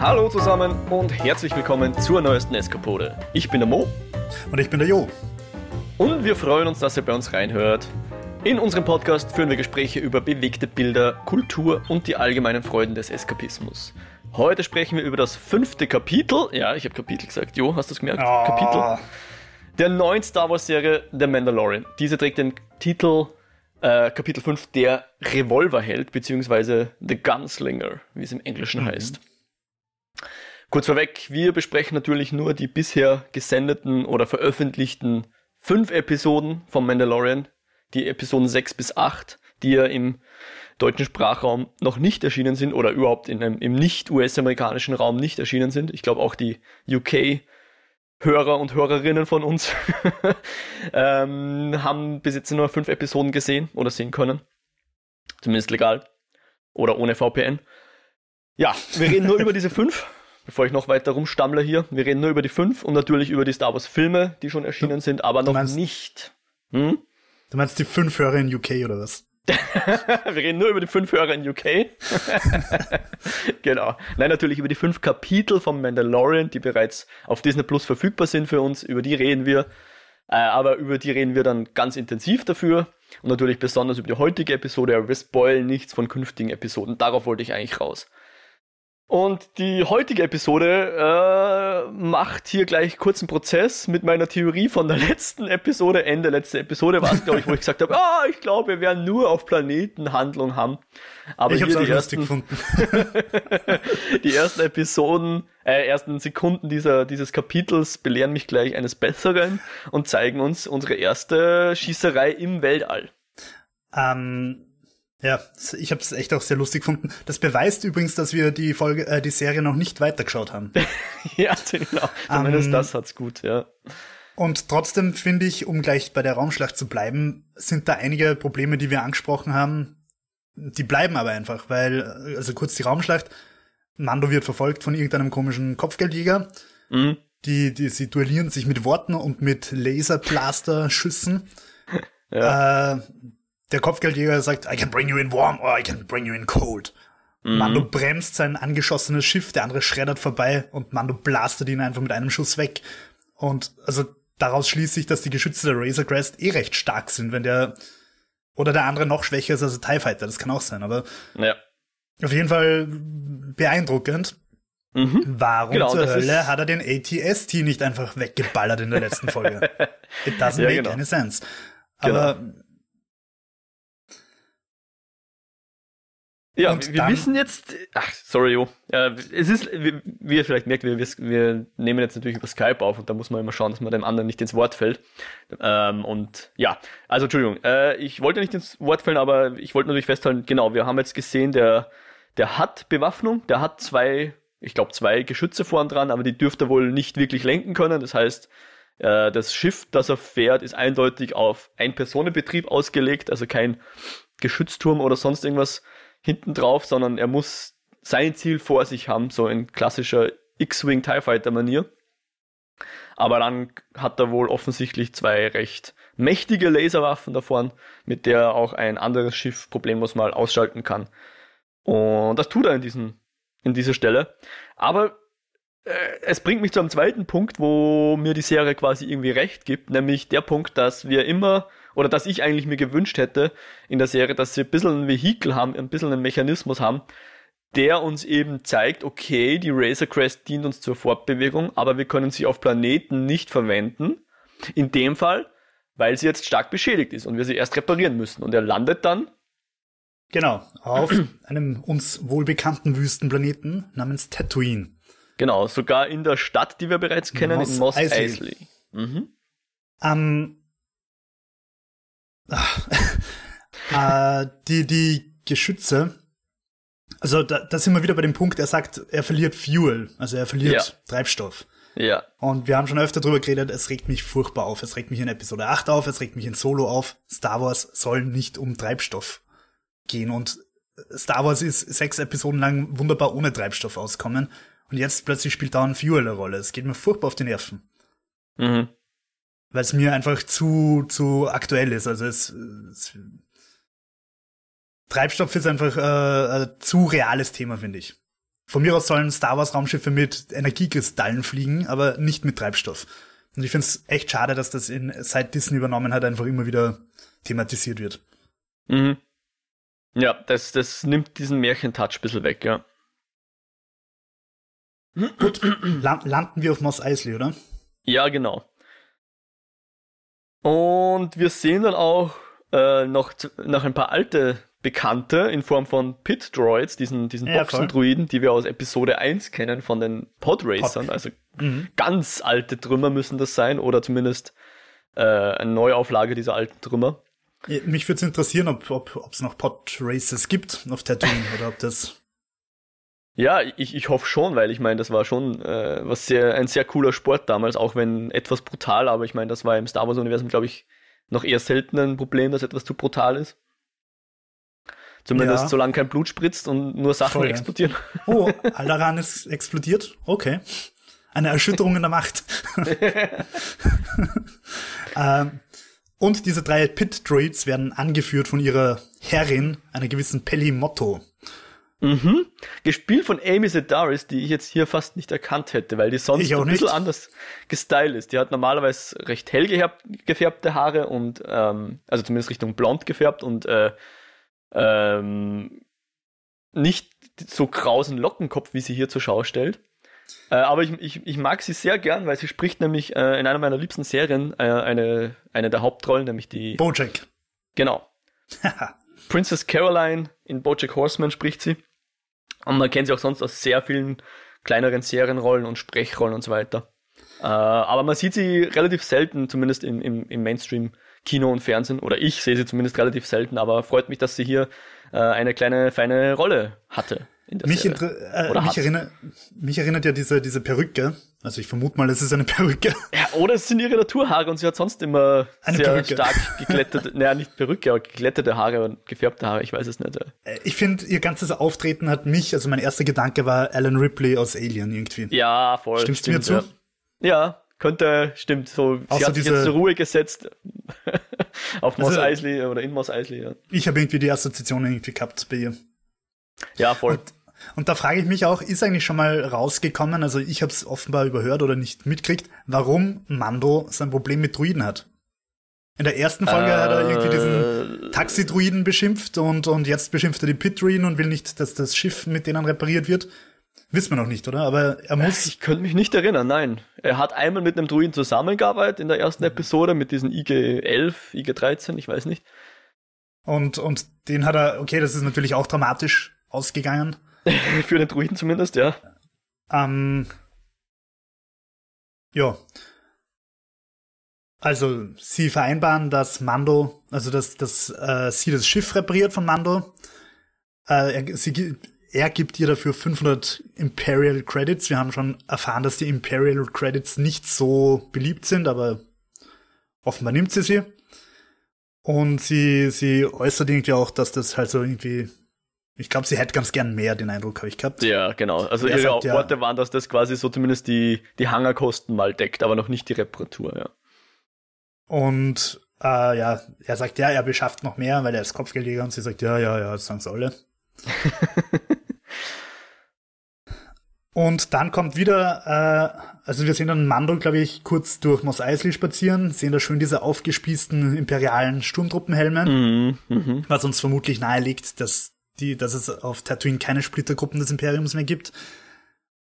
Hallo zusammen und herzlich willkommen zur neuesten Eskapode. Ich bin der Mo. Und ich bin der Jo. Und wir freuen uns, dass ihr bei uns reinhört. In unserem Podcast führen wir Gespräche über bewegte Bilder, Kultur und die allgemeinen Freuden des Eskapismus. Heute sprechen wir über das fünfte Kapitel. Ja, ich habe Kapitel gesagt. Jo, hast du es gemerkt? Oh. Kapitel. Der neuen Star Wars Serie The Mandalorian. Diese trägt den Titel äh, Kapitel 5 Der Revolverheld, beziehungsweise The Gunslinger, wie es im Englischen mhm. heißt. Kurz vorweg, wir besprechen natürlich nur die bisher gesendeten oder veröffentlichten fünf Episoden vom Mandalorian, die Episoden 6 bis 8, die ja im deutschen Sprachraum noch nicht erschienen sind oder überhaupt in einem, im nicht US-amerikanischen Raum nicht erschienen sind. Ich glaube auch die UK Hörer und Hörerinnen von uns ähm, haben bis jetzt nur fünf Episoden gesehen oder sehen können. Zumindest legal. Oder ohne VPN. Ja, wir reden nur über diese fünf, bevor ich noch weiter rumstammle hier. Wir reden nur über die fünf und natürlich über die Star Wars Filme, die schon erschienen sind, aber noch meinst, nicht. Hm? Du meinst die fünf Hörer in UK oder was? wir reden nur über die fünf Hörer in UK. genau. Nein, natürlich über die fünf Kapitel vom Mandalorian, die bereits auf Disney Plus verfügbar sind für uns. Über die reden wir. Äh, aber über die reden wir dann ganz intensiv dafür. Und natürlich besonders über die heutige Episode. Wir spoilen nichts von künftigen Episoden. Darauf wollte ich eigentlich raus. Und die heutige Episode äh, macht hier gleich kurzen Prozess mit meiner Theorie von der letzten Episode. Ende letzte Episode war es, glaube ich, wo ich gesagt habe, ah, ich glaube, wir werden nur auf Planeten Handlung haben. Aber ich habe es ersten, gefunden. die ersten Episoden, äh, ersten Sekunden dieser, dieses Kapitels belehren mich gleich eines Besseren und zeigen uns unsere erste Schießerei im Weltall. Ähm, ja, ich habe es echt auch sehr lustig gefunden. Das beweist übrigens, dass wir die Folge, äh, die Serie noch nicht weitergeschaut haben. ja, genau. Zumindest um, das hat's gut, ja. Und trotzdem finde ich, um gleich bei der Raumschlacht zu bleiben, sind da einige Probleme, die wir angesprochen haben. Die bleiben aber einfach, weil, also kurz die Raumschlacht, Mando wird verfolgt von irgendeinem komischen Kopfgeldjäger. Mhm. Die, die, sie duellieren sich mit Worten und mit Laserblaster-Schüssen. Ja. Äh, der Kopfgeldjäger sagt, I can bring you in warm or I can bring you in cold. Mhm. Mando bremst sein angeschossenes Schiff, der andere schreddert vorbei und Mando blastet ihn einfach mit einem Schuss weg. Und also daraus schließt sich, dass die Geschütze der Razor Crest eh recht stark sind, wenn der oder der andere noch schwächer ist als der TIE Fighter, das kann auch sein, aber ja. auf jeden Fall beeindruckend. Mhm. Warum genau, zur Hölle hat er den ATST nicht einfach weggeballert in der letzten Folge? It doesn't ja, make genau. any sense. Aber genau. Ja, und wir wissen jetzt, ach, sorry, Jo. Ja, es ist, wie, wie ihr vielleicht merkt, wir, wir nehmen jetzt natürlich über Skype auf und da muss man immer schauen, dass man dem anderen nicht ins Wort fällt. Ähm, und ja, also Entschuldigung, äh, ich wollte nicht ins Wort fallen, aber ich wollte natürlich festhalten, genau, wir haben jetzt gesehen, der, der hat Bewaffnung, der hat zwei, ich glaube zwei Geschütze vorn dran, aber die dürfte wohl nicht wirklich lenken können. Das heißt, äh, das Schiff, das er fährt, ist eindeutig auf Ein-Personen-Betrieb ausgelegt, also kein Geschützturm oder sonst irgendwas hinten drauf, sondern er muss sein Ziel vor sich haben, so in klassischer X-Wing TIE Fighter Manier. Aber dann hat er wohl offensichtlich zwei recht mächtige Laserwaffen da vorne, mit der er auch ein anderes Schiff problemlos mal ausschalten kann. Und das tut er in, diesen, in dieser Stelle. Aber es bringt mich zu einem zweiten Punkt, wo mir die Serie quasi irgendwie recht gibt, nämlich der Punkt, dass wir immer oder dass ich eigentlich mir gewünscht hätte in der Serie, dass sie ein bisschen ein Vehikel haben, ein bisschen einen Mechanismus haben, der uns eben zeigt, okay, die Razor Crest dient uns zur Fortbewegung, aber wir können sie auf Planeten nicht verwenden. In dem Fall, weil sie jetzt stark beschädigt ist und wir sie erst reparieren müssen. Und er landet dann. Genau, auf einem uns wohlbekannten Wüstenplaneten namens Tatooine. Genau, sogar in der Stadt, die wir bereits kennen, Mos in Mos Eisley. Eisley. Mhm. Ähm, äh, die, die Geschütze, also da, da sind wir wieder bei dem Punkt, er sagt, er verliert Fuel, also er verliert ja. Treibstoff. Ja. Und wir haben schon öfter drüber geredet, es regt mich furchtbar auf. Es regt mich in Episode 8 auf, es regt mich in Solo auf. Star Wars soll nicht um Treibstoff gehen. Und Star Wars ist sechs Episoden lang wunderbar ohne Treibstoff auskommen. Und jetzt plötzlich spielt da ein Fuel eine Rolle. Es geht mir furchtbar auf die Nerven. Mhm weil es mir einfach zu, zu aktuell ist. Also es, es Treibstoff ist einfach äh, ein zu reales Thema, finde ich. von mir aus sollen Star Wars Raumschiffe mit Energiekristallen fliegen, aber nicht mit Treibstoff. Und ich finde es echt schade, dass das in, seit Disney übernommen hat, einfach immer wieder thematisiert wird. Mhm. Ja, das, das nimmt diesen Märchentouch ein bisschen weg, ja. Gut, landen wir auf Moss Eisley, oder? Ja, genau. Und wir sehen dann auch äh, noch, noch ein paar alte Bekannte in Form von Pit Droids, diesen, diesen ja, Boxendruiden, die wir aus Episode 1 kennen von den Podracern. Pod. Also mhm. ganz alte Trümmer müssen das sein oder zumindest äh, eine Neuauflage dieser alten Trümmer. Mich würde es interessieren, ob es ob, noch Podraces gibt auf Tatooine oder ob das ja, ich, ich hoffe schon, weil ich meine, das war schon äh, was sehr, ein sehr cooler Sport damals, auch wenn etwas brutal, aber ich meine, das war im Star Wars-Universum, glaube ich, noch eher selten ein Problem, dass etwas zu brutal ist. Zumindest ja. solange kein Blut spritzt und nur Sachen Voll, explodieren. Oh, Aldaran ist explodiert? Okay. Eine Erschütterung in der Macht. ähm, und diese drei Pit-Droids werden angeführt von ihrer Herrin, einer gewissen Pelli Motto. Mhm. Gespielt von Amy Sedaris, die ich jetzt hier fast nicht erkannt hätte, weil die sonst ein bisschen anders gestylt ist. Die hat normalerweise recht hell gefärbte Haare und, ähm, also zumindest Richtung blond gefärbt und äh, ähm, nicht so krausen Lockenkopf, wie sie hier zur Schau stellt. Äh, aber ich, ich, ich mag sie sehr gern, weil sie spricht nämlich äh, in einer meiner liebsten Serien äh, eine, eine der Hauptrollen, nämlich die. Bojack. Genau. Princess Caroline in Bojack Horseman spricht sie. Und man kennt sie auch sonst aus sehr vielen kleineren Serienrollen und Sprechrollen und so weiter. Äh, aber man sieht sie relativ selten, zumindest im, im, im Mainstream Kino und Fernsehen. Oder ich sehe sie zumindest relativ selten, aber freut mich, dass sie hier äh, eine kleine, feine Rolle hatte mich, äh, mich, erinnert, mich erinnert ja diese, diese Perücke. Also ich vermute mal, es ist eine Perücke. Ja, oder es sind ihre Naturhaare und sie hat sonst immer eine sehr Perücke. stark geglättete, naja, nicht Perücke, aber geglättete Haare und gefärbte Haare, ich weiß es nicht. Äh, ich finde, ihr ganzes Auftreten hat mich, also mein erster Gedanke war Alan Ripley aus Alien irgendwie. Ja, voll. Stimmst du mir zu? Ja. ja, könnte, stimmt, so, sie hat sich jetzt zur Ruhe gesetzt auf Moss also, Eisley oder in Moss Eisley, ja. Ich habe irgendwie die Assoziation irgendwie gehabt bei ihr. Ja, voll. Und und da frage ich mich auch, ist eigentlich schon mal rausgekommen, also ich habe es offenbar überhört oder nicht mitkriegt, warum Mando sein Problem mit Druiden hat. In der ersten Folge äh, hat er irgendwie diesen äh. Taxi-Druiden beschimpft und, und jetzt beschimpft er die Pit-Druiden und will nicht, dass das Schiff mit denen repariert wird. Wissen wir noch nicht, oder? Aber er muss. Ich könnte mich nicht erinnern, nein. Er hat einmal mit einem Druiden zusammengearbeitet in der ersten Episode mit diesen IG-11, IG-13, ich weiß nicht. Und, und den hat er, okay, das ist natürlich auch dramatisch ausgegangen. Für den Druiden zumindest, ja. Ähm, ja. Also, sie vereinbaren, dass Mando, also dass, dass äh, sie das Schiff repariert von Mando. Äh, er, sie, er gibt ihr dafür 500 Imperial Credits. Wir haben schon erfahren, dass die Imperial Credits nicht so beliebt sind, aber offenbar nimmt sie sie. Und sie, sie äußert irgendwie auch, dass das halt so irgendwie ich glaube, sie hätte ganz gern mehr, den Eindruck habe ich gehabt. Ja, genau. Also ihre sagt, Worte ja, waren, dass das quasi so zumindest die, die Hangerkosten mal deckt, aber noch nicht die Reparatur, ja. Und äh, ja, er sagt, ja, er beschafft noch mehr, weil er ist Kopfgeldjäger und sie sagt, ja, ja, ja, das sagen sie alle. und dann kommt wieder, äh, also wir sehen dann Mando, glaube ich, kurz durch Mos Eisley spazieren, sehen da schön diese aufgespießten imperialen Sturmtruppenhelme, mhm, mh. was uns vermutlich nahelegt, dass die, dass es auf Tatooine keine Splittergruppen des Imperiums mehr gibt.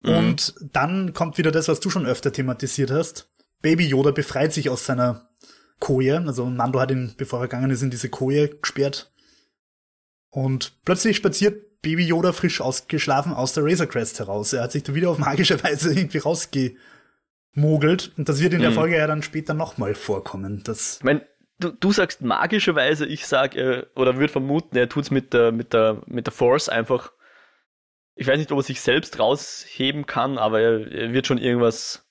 Mhm. Und dann kommt wieder das, was du schon öfter thematisiert hast. Baby Yoda befreit sich aus seiner Koje. Also Mando hat ihn, bevor er gegangen ist, in diese Koje gesperrt. Und plötzlich spaziert Baby Yoda frisch ausgeschlafen aus der Razor Crest heraus. Er hat sich da wieder auf magische Weise irgendwie rausgemogelt. Und das wird in der mhm. Folge ja dann später nochmal vorkommen. Das ich mein, du, du sagst magischerweise, ich sag, äh, oder würde vermuten, er tut's mit der, mit der, mit der Force einfach. Ich weiß nicht, ob er sich selbst rausheben kann, aber er, er wird schon irgendwas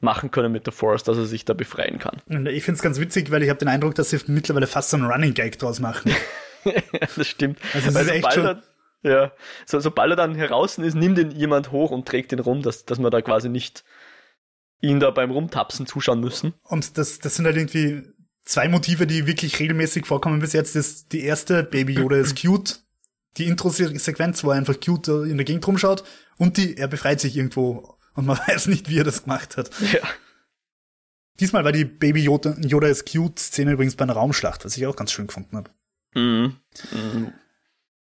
machen können mit der Force, dass er sich da befreien kann. Ich finde es ganz witzig, weil ich habe den Eindruck, dass sie mittlerweile fast so einen Running Gag draus machen. das stimmt. Also weil sobald, er, ja, so, sobald er dann heraus ist, nimmt ihn jemand hoch und trägt ihn rum, dass, dass man da quasi nicht ihn da beim Rumtapsen zuschauen müssen. Und das, das sind halt irgendwie zwei Motive, die wirklich regelmäßig vorkommen bis jetzt. Das, die erste, Baby Yoda ist cute. Die Intro-Sequenz, wo er einfach cute in der Gegend rumschaut und die, er befreit sich irgendwo und man weiß nicht, wie er das gemacht hat. Ja. Diesmal war die Baby Yoda, Yoda ist cute Szene übrigens bei einer Raumschlacht, was ich auch ganz schön gefunden habe. Mhm. Mhm.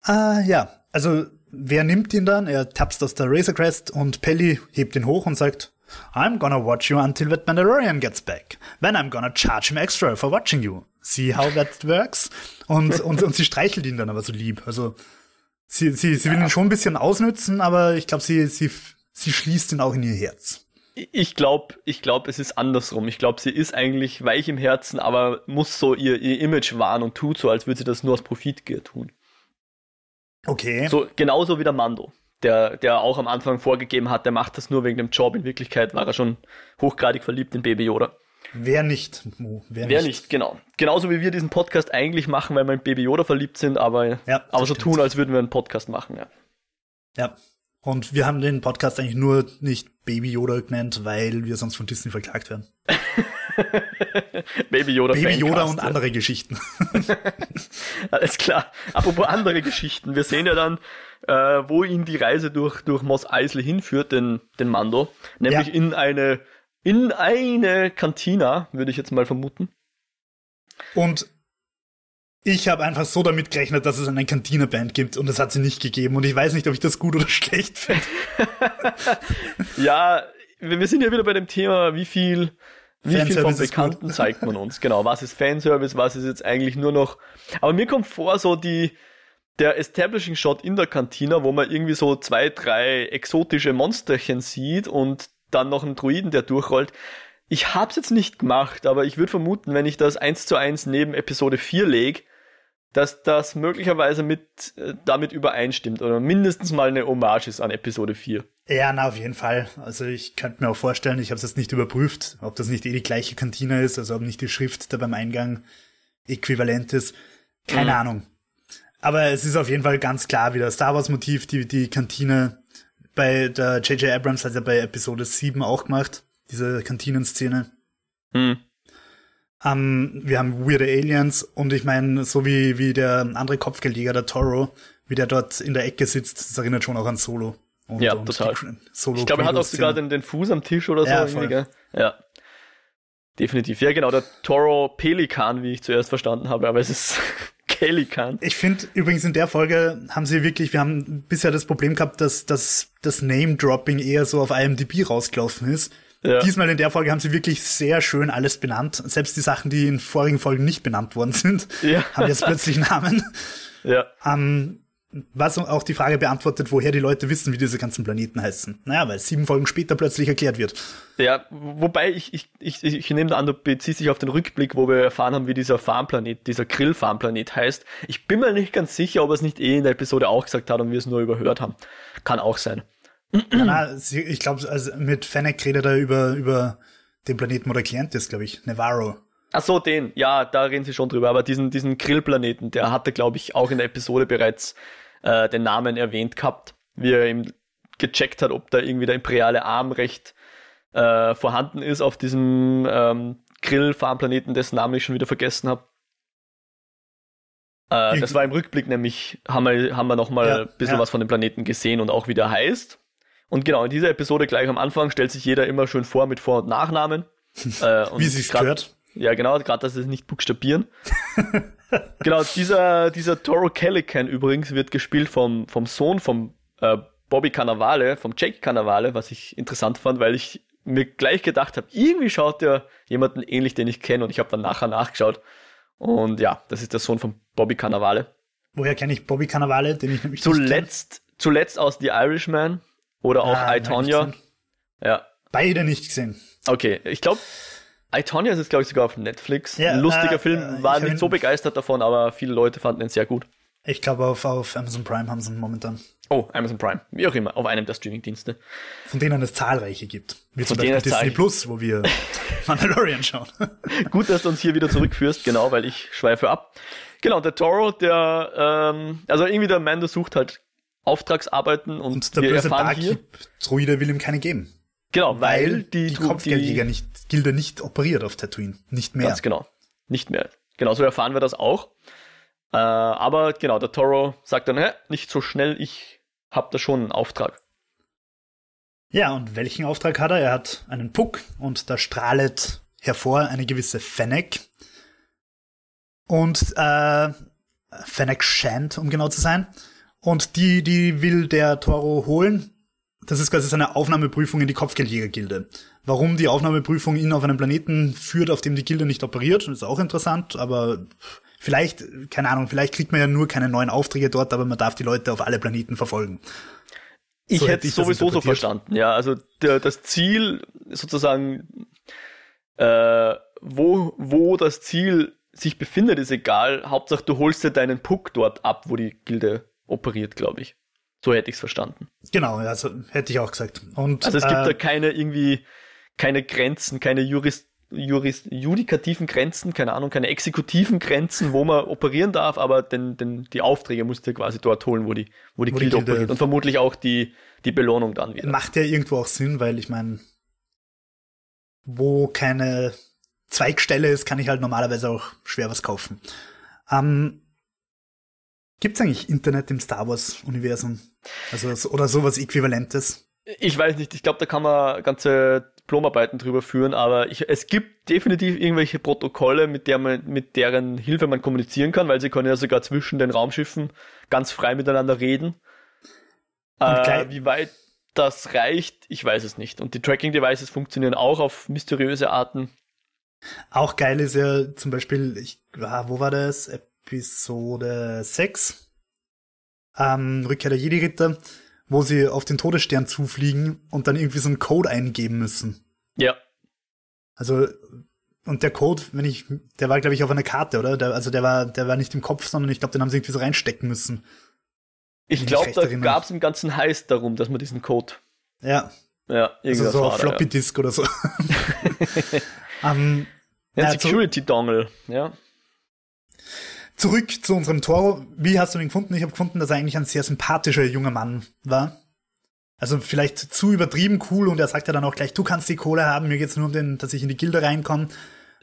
Ah, ja. Also, wer nimmt ihn dann? Er tapst aus der Razor Crest und Pelly hebt ihn hoch und sagt, I'm gonna watch you until that Mandalorian gets back. Then I'm gonna charge him extra for watching you. See how that works? Und, und, und sie streichelt ihn dann aber so lieb. Also, sie, sie, sie will ihn schon ein bisschen ausnützen, aber ich glaube, sie, sie, sie schließt ihn auch in ihr Herz. Ich glaube, ich glaube, es ist andersrum. Ich glaube, sie ist eigentlich weich im Herzen, aber muss so ihr, ihr Image wahren und tut so, als würde sie das nur aus Profitgier tun. Okay. So, genauso wie der Mando, der, der auch am Anfang vorgegeben hat, der macht das nur wegen dem Job. In Wirklichkeit war er schon hochgradig verliebt in Baby Yoda. Wer nicht, Mo, wer, wer nicht. nicht. genau. Genauso wie wir diesen Podcast eigentlich machen, weil wir in Baby Yoda verliebt sind, aber, ja, aber so tun, als würden wir einen Podcast machen, ja. Ja. Und wir haben den Podcast eigentlich nur nicht Baby Yoda genannt, weil wir sonst von Disney verklagt werden. Baby Yoda, Baby Yoda und andere Geschichten. Alles klar. Apropos andere Geschichten. Wir sehen ja dann, äh, wo ihn die Reise durch, durch Moss Eisley hinführt, den, den Mando. Nämlich ja. in eine, in eine Kantina, würde ich jetzt mal vermuten. Und ich habe einfach so damit gerechnet, dass es eine Kantine-Band gibt und es hat sie nicht gegeben und ich weiß nicht, ob ich das gut oder schlecht finde. ja, wir sind ja wieder bei dem Thema, wie viel wie viel vom Bekannten zeigt man uns? Genau, was ist Fanservice, was ist jetzt eigentlich nur noch. Aber mir kommt vor, so die, der Establishing Shot in der Kantina, wo man irgendwie so zwei, drei exotische Monsterchen sieht und dann noch einen Druiden, der durchrollt. Ich hab's jetzt nicht gemacht, aber ich würde vermuten, wenn ich das eins zu eins neben Episode 4 lege, dass das möglicherweise mit äh, damit übereinstimmt oder mindestens mal eine Hommage ist an Episode 4. Ja, na, auf jeden Fall. Also ich könnte mir auch vorstellen, ich habe es jetzt nicht überprüft, ob das nicht eh die gleiche Kantine ist, also ob nicht die Schrift da beim Eingang äquivalent ist. Keine mhm. Ahnung. Aber es ist auf jeden Fall ganz klar wieder Star Wars Motiv, die, die Kantine bei der J.J. Abrams hat ja bei Episode 7 auch gemacht, diese Kantinenszene. Mhm. Um, wir haben weirde Aliens und ich meine, so wie, wie der andere Kopfgeldjäger, der Toro, wie der dort in der Ecke sitzt, das erinnert schon auch an Solo. Und, ja, und total. ich glaube, er hat auch sogar den, den Fuß am Tisch oder so. Ja, ja. Definitiv. Ja, genau, der Toro Pelikan, wie ich zuerst verstanden habe, aber es ist Pelikan. Ich finde übrigens in der Folge haben sie wirklich, wir haben bisher das Problem gehabt, dass, dass das Name-Dropping eher so auf IMDb rausgelaufen ist. Ja. Diesmal in der Folge haben sie wirklich sehr schön alles benannt. Selbst die Sachen, die in vorigen Folgen nicht benannt worden sind, ja. haben jetzt plötzlich Namen. Ja. Ähm, was auch die Frage beantwortet, woher die Leute wissen, wie diese ganzen Planeten heißen. Naja, weil sieben Folgen später plötzlich erklärt wird. Ja, wobei ich, ich, ich, ich nehme an, du beziehst dich auf den Rückblick, wo wir erfahren haben, wie dieser Farmplanet, dieser Grill-Farmplanet heißt. Ich bin mir nicht ganz sicher, ob er es nicht eh in der Episode auch gesagt hat und wir es nur überhört haben. Kann auch sein. Na, ich glaube, also mit Fennec redet er über, über den Planeten, wo der Klient ist, glaube ich. Navarro. Ach so, den. Ja, da reden sie schon drüber. Aber diesen, diesen Grillplaneten, der hatte, glaube ich, auch in der Episode bereits äh, den Namen erwähnt gehabt, wie er ihm gecheckt hat, ob da irgendwie der imperiale Arm recht äh, vorhanden ist auf diesem ähm, Grill-Farmplaneten, dessen Namen ich schon wieder vergessen habe. Äh, das war im Rückblick nämlich, haben wir, haben wir nochmal ja, ein bisschen ja. was von dem Planeten gesehen und auch wie der heißt. Und genau, in dieser Episode gleich am Anfang stellt sich jeder immer schön vor mit Vor- und Nachnamen. äh, und wie sich's gehört. Ja, genau, gerade dass sie es nicht buchstabieren. genau, dieser, dieser Toro Calican übrigens wird gespielt vom, vom Sohn vom äh, Bobby Cannavale, vom Jake Cannavale, was ich interessant fand, weil ich mir gleich gedacht habe, irgendwie schaut der jemanden ähnlich, den ich kenne und ich habe dann nachher nachgeschaut. Und ja, das ist der Sohn von Bobby Cannavale. Woher kenne ich Bobby Cannavale, den ich nämlich zuletzt, zuletzt aus The Irishman oder auch ah, I, Tonya. Ja. Beide nicht gesehen. Okay, ich glaube, I, Tonya ist jetzt, glaube ich, sogar auf Netflix. Ja, lustiger äh, Film, war nicht so begeistert davon, aber viele Leute fanden ihn sehr gut. Ich glaube, auf, auf Amazon Prime haben sie ihn momentan. Oh, Amazon Prime. Wie auch immer, auf einem der Streamingdienste. Von denen es zahlreiche gibt. Wie Von zum Beispiel Disney Plus, wo wir Mandalorian schauen. Gut, dass du uns hier wieder zurückführst, genau, weil ich schweife ab. Genau, der Toro, der, ähm, also irgendwie der Mando sucht halt Auftragsarbeiten und, und der wir böse erfahren hier, Druide will ihm keine geben. Genau, weil, weil die, die Kopfgeldjäger nicht, Gilde nicht operiert auf Tatooine. Nicht mehr. Ganz genau. Nicht mehr. Genau, so erfahren wir das auch. Äh, aber genau, der Toro sagt dann, hä, nicht so schnell, ich hab da schon einen Auftrag. Ja, und welchen Auftrag hat er? Er hat einen Puck und da strahlt hervor eine gewisse Fennec. Und äh, Fennec Shand, um genau zu sein. Und die, die will der Toro holen. Das ist quasi seine Aufnahmeprüfung in die Kopfgeldjäger-Gilde. Warum die Aufnahmeprüfung ihn auf einen Planeten führt, auf dem die Gilde nicht operiert, ist auch interessant, aber vielleicht, keine Ahnung, vielleicht kriegt man ja nur keine neuen Aufträge dort, aber man darf die Leute auf alle Planeten verfolgen. Ich so hätte es sowieso so verstanden, ja. Also der, das Ziel sozusagen, äh, wo, wo das Ziel sich befindet, ist egal. Hauptsache du holst dir deinen Puck dort ab, wo die Gilde operiert, glaube ich. So hätte ich es verstanden. Genau, also hätte ich auch gesagt. Und, also es gibt äh, da keine irgendwie, keine Grenzen, keine Jurist, Jurist, judikativen Grenzen, keine Ahnung, keine exekutiven Grenzen, wo man operieren darf, aber den, den, die Aufträge musst du quasi dort holen, wo die, wo die, wo Gilde, operiert. Und vermutlich auch die, die Belohnung dann wieder. Macht ja irgendwo auch Sinn, weil ich meine, wo keine Zweigstelle ist, kann ich halt normalerweise auch schwer was kaufen. Ähm, Gibt es eigentlich Internet im Star Wars-Universum? Also, oder sowas Äquivalentes? Ich weiß nicht, ich glaube, da kann man ganze Diplomarbeiten drüber führen, aber ich, es gibt definitiv irgendwelche Protokolle, mit, der man, mit deren Hilfe man kommunizieren kann, weil sie können ja sogar zwischen den Raumschiffen ganz frei miteinander reden. Äh, wie weit das reicht, ich weiß es nicht. Und die Tracking-Devices funktionieren auch auf mysteriöse Arten. Auch geil ist ja zum Beispiel, ich, ah, wo war das? Episode 6. Ähm, Rückkehr der Jedi-Ritter, wo sie auf den Todesstern zufliegen und dann irgendwie so einen Code eingeben müssen. Ja. Also, und der Code, wenn ich, der war, glaube ich, auf einer Karte, oder? Der, also der war, der war nicht im Kopf, sondern ich glaube, den haben sie irgendwie so reinstecken müssen. Ich glaube, da gab es einen ganzen Heiß darum, dass man diesen Code. Ja. Ja, also so auf Floppy Disk ja. oder so. um, ja, Security Dongle, ja. Zurück zu unserem Toro. Wie hast du ihn gefunden? Ich habe gefunden, dass er eigentlich ein sehr sympathischer junger Mann war. Also vielleicht zu übertrieben cool und er sagt ja dann auch gleich, du kannst die Kohle haben, mir geht's nur um den, dass ich in die Gilde reinkomme.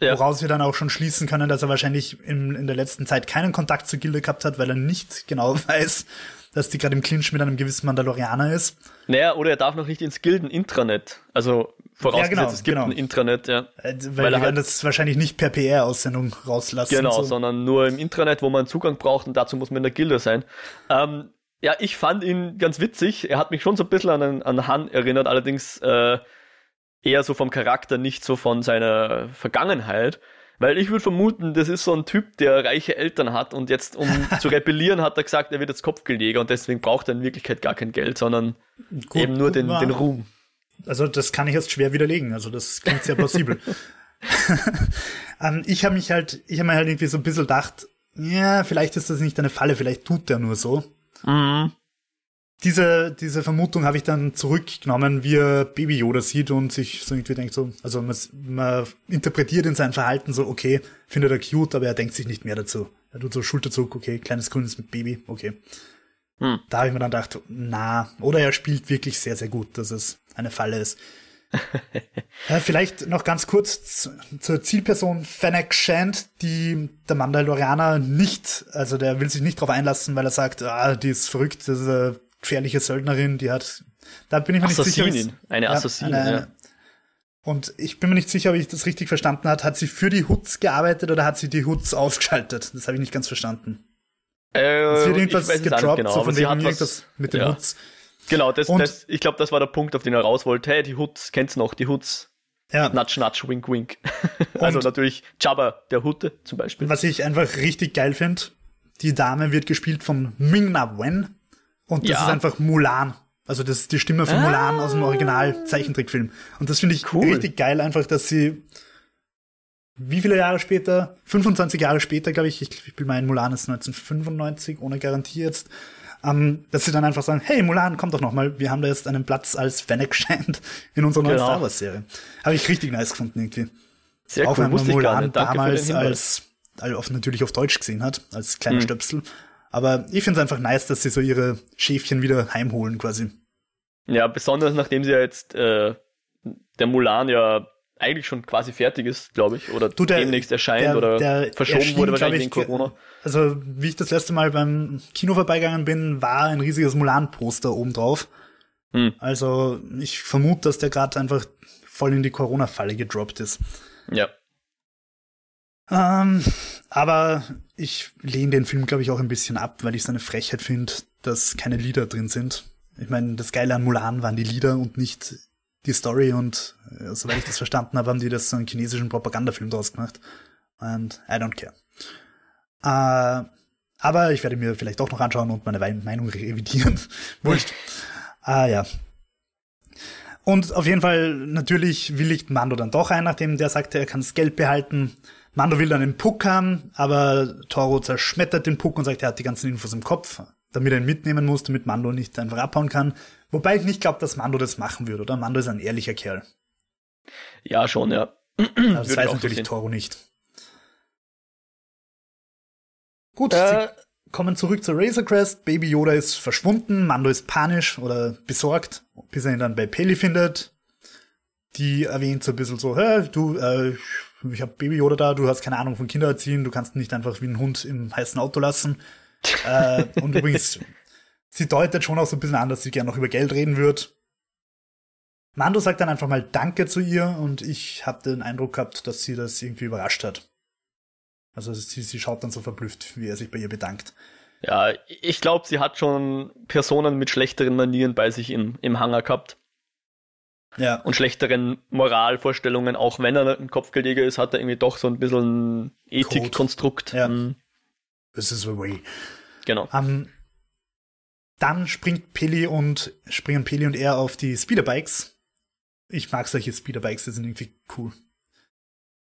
Ja. Woraus wir dann auch schon schließen können, dass er wahrscheinlich in, in der letzten Zeit keinen Kontakt zur Gilde gehabt hat, weil er nicht genau weiß, dass die gerade im Clinch mit einem gewissen Mandalorianer ist. Naja, oder er darf noch nicht ins Gilden-Intranet. Also vorausgesetzt, ja, genau, es gibt genau. ein Intranet, ja. Äh, weil, weil die halt, das wahrscheinlich nicht per PR-Aussendung rauslassen. Genau, so. sondern nur im Intranet, wo man Zugang braucht und dazu muss man in der Gilde sein. Ähm, ja, ich fand ihn ganz witzig. Er hat mich schon so ein bisschen an, an Han erinnert, allerdings äh, eher so vom Charakter, nicht so von seiner Vergangenheit. Weil ich würde vermuten, das ist so ein Typ, der reiche Eltern hat und jetzt, um zu rebellieren, hat er gesagt, er wird jetzt Kopfgeldjäger und deswegen braucht er in Wirklichkeit gar kein Geld, sondern gut, eben nur den, den Ruhm. Also das kann ich jetzt schwer widerlegen. Also das klingt sehr plausibel. ähm, ich habe mich halt, ich habe mir halt irgendwie so ein bisschen gedacht, ja, vielleicht ist das nicht eine Falle, vielleicht tut der nur so. Mhm diese, diese Vermutung habe ich dann zurückgenommen, wie er Baby Yoda sieht und sich so irgendwie denkt so, also man, man interpretiert in sein Verhalten so, okay, findet er cute, aber er denkt sich nicht mehr dazu. Er tut so Schulterzug, okay, kleines grünes mit Baby, okay. Hm. Da habe ich mir dann gedacht, na, oder er spielt wirklich sehr, sehr gut, dass es eine Falle ist. ja, vielleicht noch ganz kurz zur Zielperson Fennec Shand, die der Mandalorianer nicht, also der will sich nicht darauf einlassen, weil er sagt, ah, die ist verrückt, das ist eine gefährliche Söldnerin, die hat, da bin ich mir Assassinin, nicht sicher. eine Assassinin, ja, eine, ja. Und ich bin mir nicht sicher, ob ich das richtig verstanden habe. Hat sie für die Hoods gearbeitet oder hat sie die Hoods ausgeschaltet? Das habe ich nicht ganz verstanden. Äh, es wird irgendwas gedroppt, genau, so von wegen irgendwas mit den ja. Hoods. Genau, das, das, ich glaube, das war der Punkt, auf den er raus wollte. Hey, die Hoods, kennst du noch, die Hoods. Ja. Natsch, natsch, wink, wink. also natürlich Jabba, der Hutte zum Beispiel. Was ich einfach richtig geil finde, die Dame wird gespielt von Ming-Na Wen. Und das ja. ist einfach Mulan. Also das ist die Stimme von ah. Mulan aus dem Original-Zeichentrickfilm. Und das finde ich cool. richtig geil, einfach, dass sie wie viele Jahre später, 25 Jahre später, glaube ich, ich, ich bin mein Mulan ist 1995, ohne Garantie jetzt, ähm, dass sie dann einfach sagen, hey Mulan, komm doch noch mal, wir haben da jetzt einen Platz als Fennec Shand in unserer neuen genau. Star Wars Serie. Habe ich richtig nice gefunden irgendwie. Sehr Auch cool, wenn man Mulan damals als, also natürlich auf Deutsch gesehen hat, als kleiner hm. Stöpsel. Aber ich finde es einfach nice, dass sie so ihre Schäfchen wieder heimholen quasi. Ja, besonders nachdem sie ja jetzt äh, der Mulan ja eigentlich schon quasi fertig ist, glaube ich, oder Du, der- demnächst erscheint der- oder der verschoben erschien, wurde wahrscheinlich ich, wegen Corona. Also, wie ich das letzte Mal beim Kino vorbeigegangen bin, war ein riesiges Mulan-Poster oben drauf. Hm. Also, ich vermute, dass der gerade einfach voll in die Corona-Falle gedroppt ist. Ja. Ähm, aber ich lehne den Film, glaube ich, auch ein bisschen ab, weil ich es eine Frechheit finde, dass keine Lieder drin sind. Ich meine, das Geile an Mulan waren die Lieder und nicht die Story und äh, soweit ich das verstanden habe, haben die das so einen chinesischen Propagandafilm draus gemacht. Und I don't care. Äh, aber ich werde mir vielleicht doch noch anschauen und meine Meinung revidieren. Wurscht. Ah ja. Und auf jeden Fall, natürlich willigt Mando dann doch ein, nachdem der sagte, er kann das Geld behalten. Mando will dann den Puck haben, aber Toro zerschmettert den Puck und sagt, er hat die ganzen Infos im Kopf, damit er ihn mitnehmen muss, damit Mando nicht einfach abhauen kann. Wobei ich nicht glaube, dass Mando das machen würde, oder? Mando ist ein ehrlicher Kerl. Ja, schon, ja. Aber das Würde weiß so natürlich. Toro nicht. Gut, Äh, sie kommen zurück zur Razor Crest. Baby Yoda ist verschwunden. Mando ist panisch oder besorgt, bis er ihn dann bei Peli findet. Die erwähnt so ein bisschen so, Hä, du, äh, ich hab Baby Yoda da, du hast keine Ahnung von Kindererziehen, du kannst ihn nicht einfach wie ein Hund im heißen Auto lassen. Äh, und übrigens, sie deutet schon auch so ein bisschen an, dass sie gern noch über Geld reden wird. Mando sagt dann einfach mal Danke zu ihr und ich habe den Eindruck gehabt, dass sie das irgendwie überrascht hat. Also sie, sie schaut dann so verblüfft, wie er sich bei ihr bedankt. Ja, ich glaube, sie hat schon Personen mit schlechteren Manieren bei sich im, im Hangar gehabt Ja, und schlechteren Moralvorstellungen. Auch wenn er ein Kopfgeldjäger ist, hat er irgendwie doch so ein bisschen ein Ethikkonstrukt. Ja. Mhm, this is the way. Genau. Ähm, dann springt Peli und springen Peli und er auf die Speederbikes. Ich mag solche Speederbikes, die sind irgendwie cool.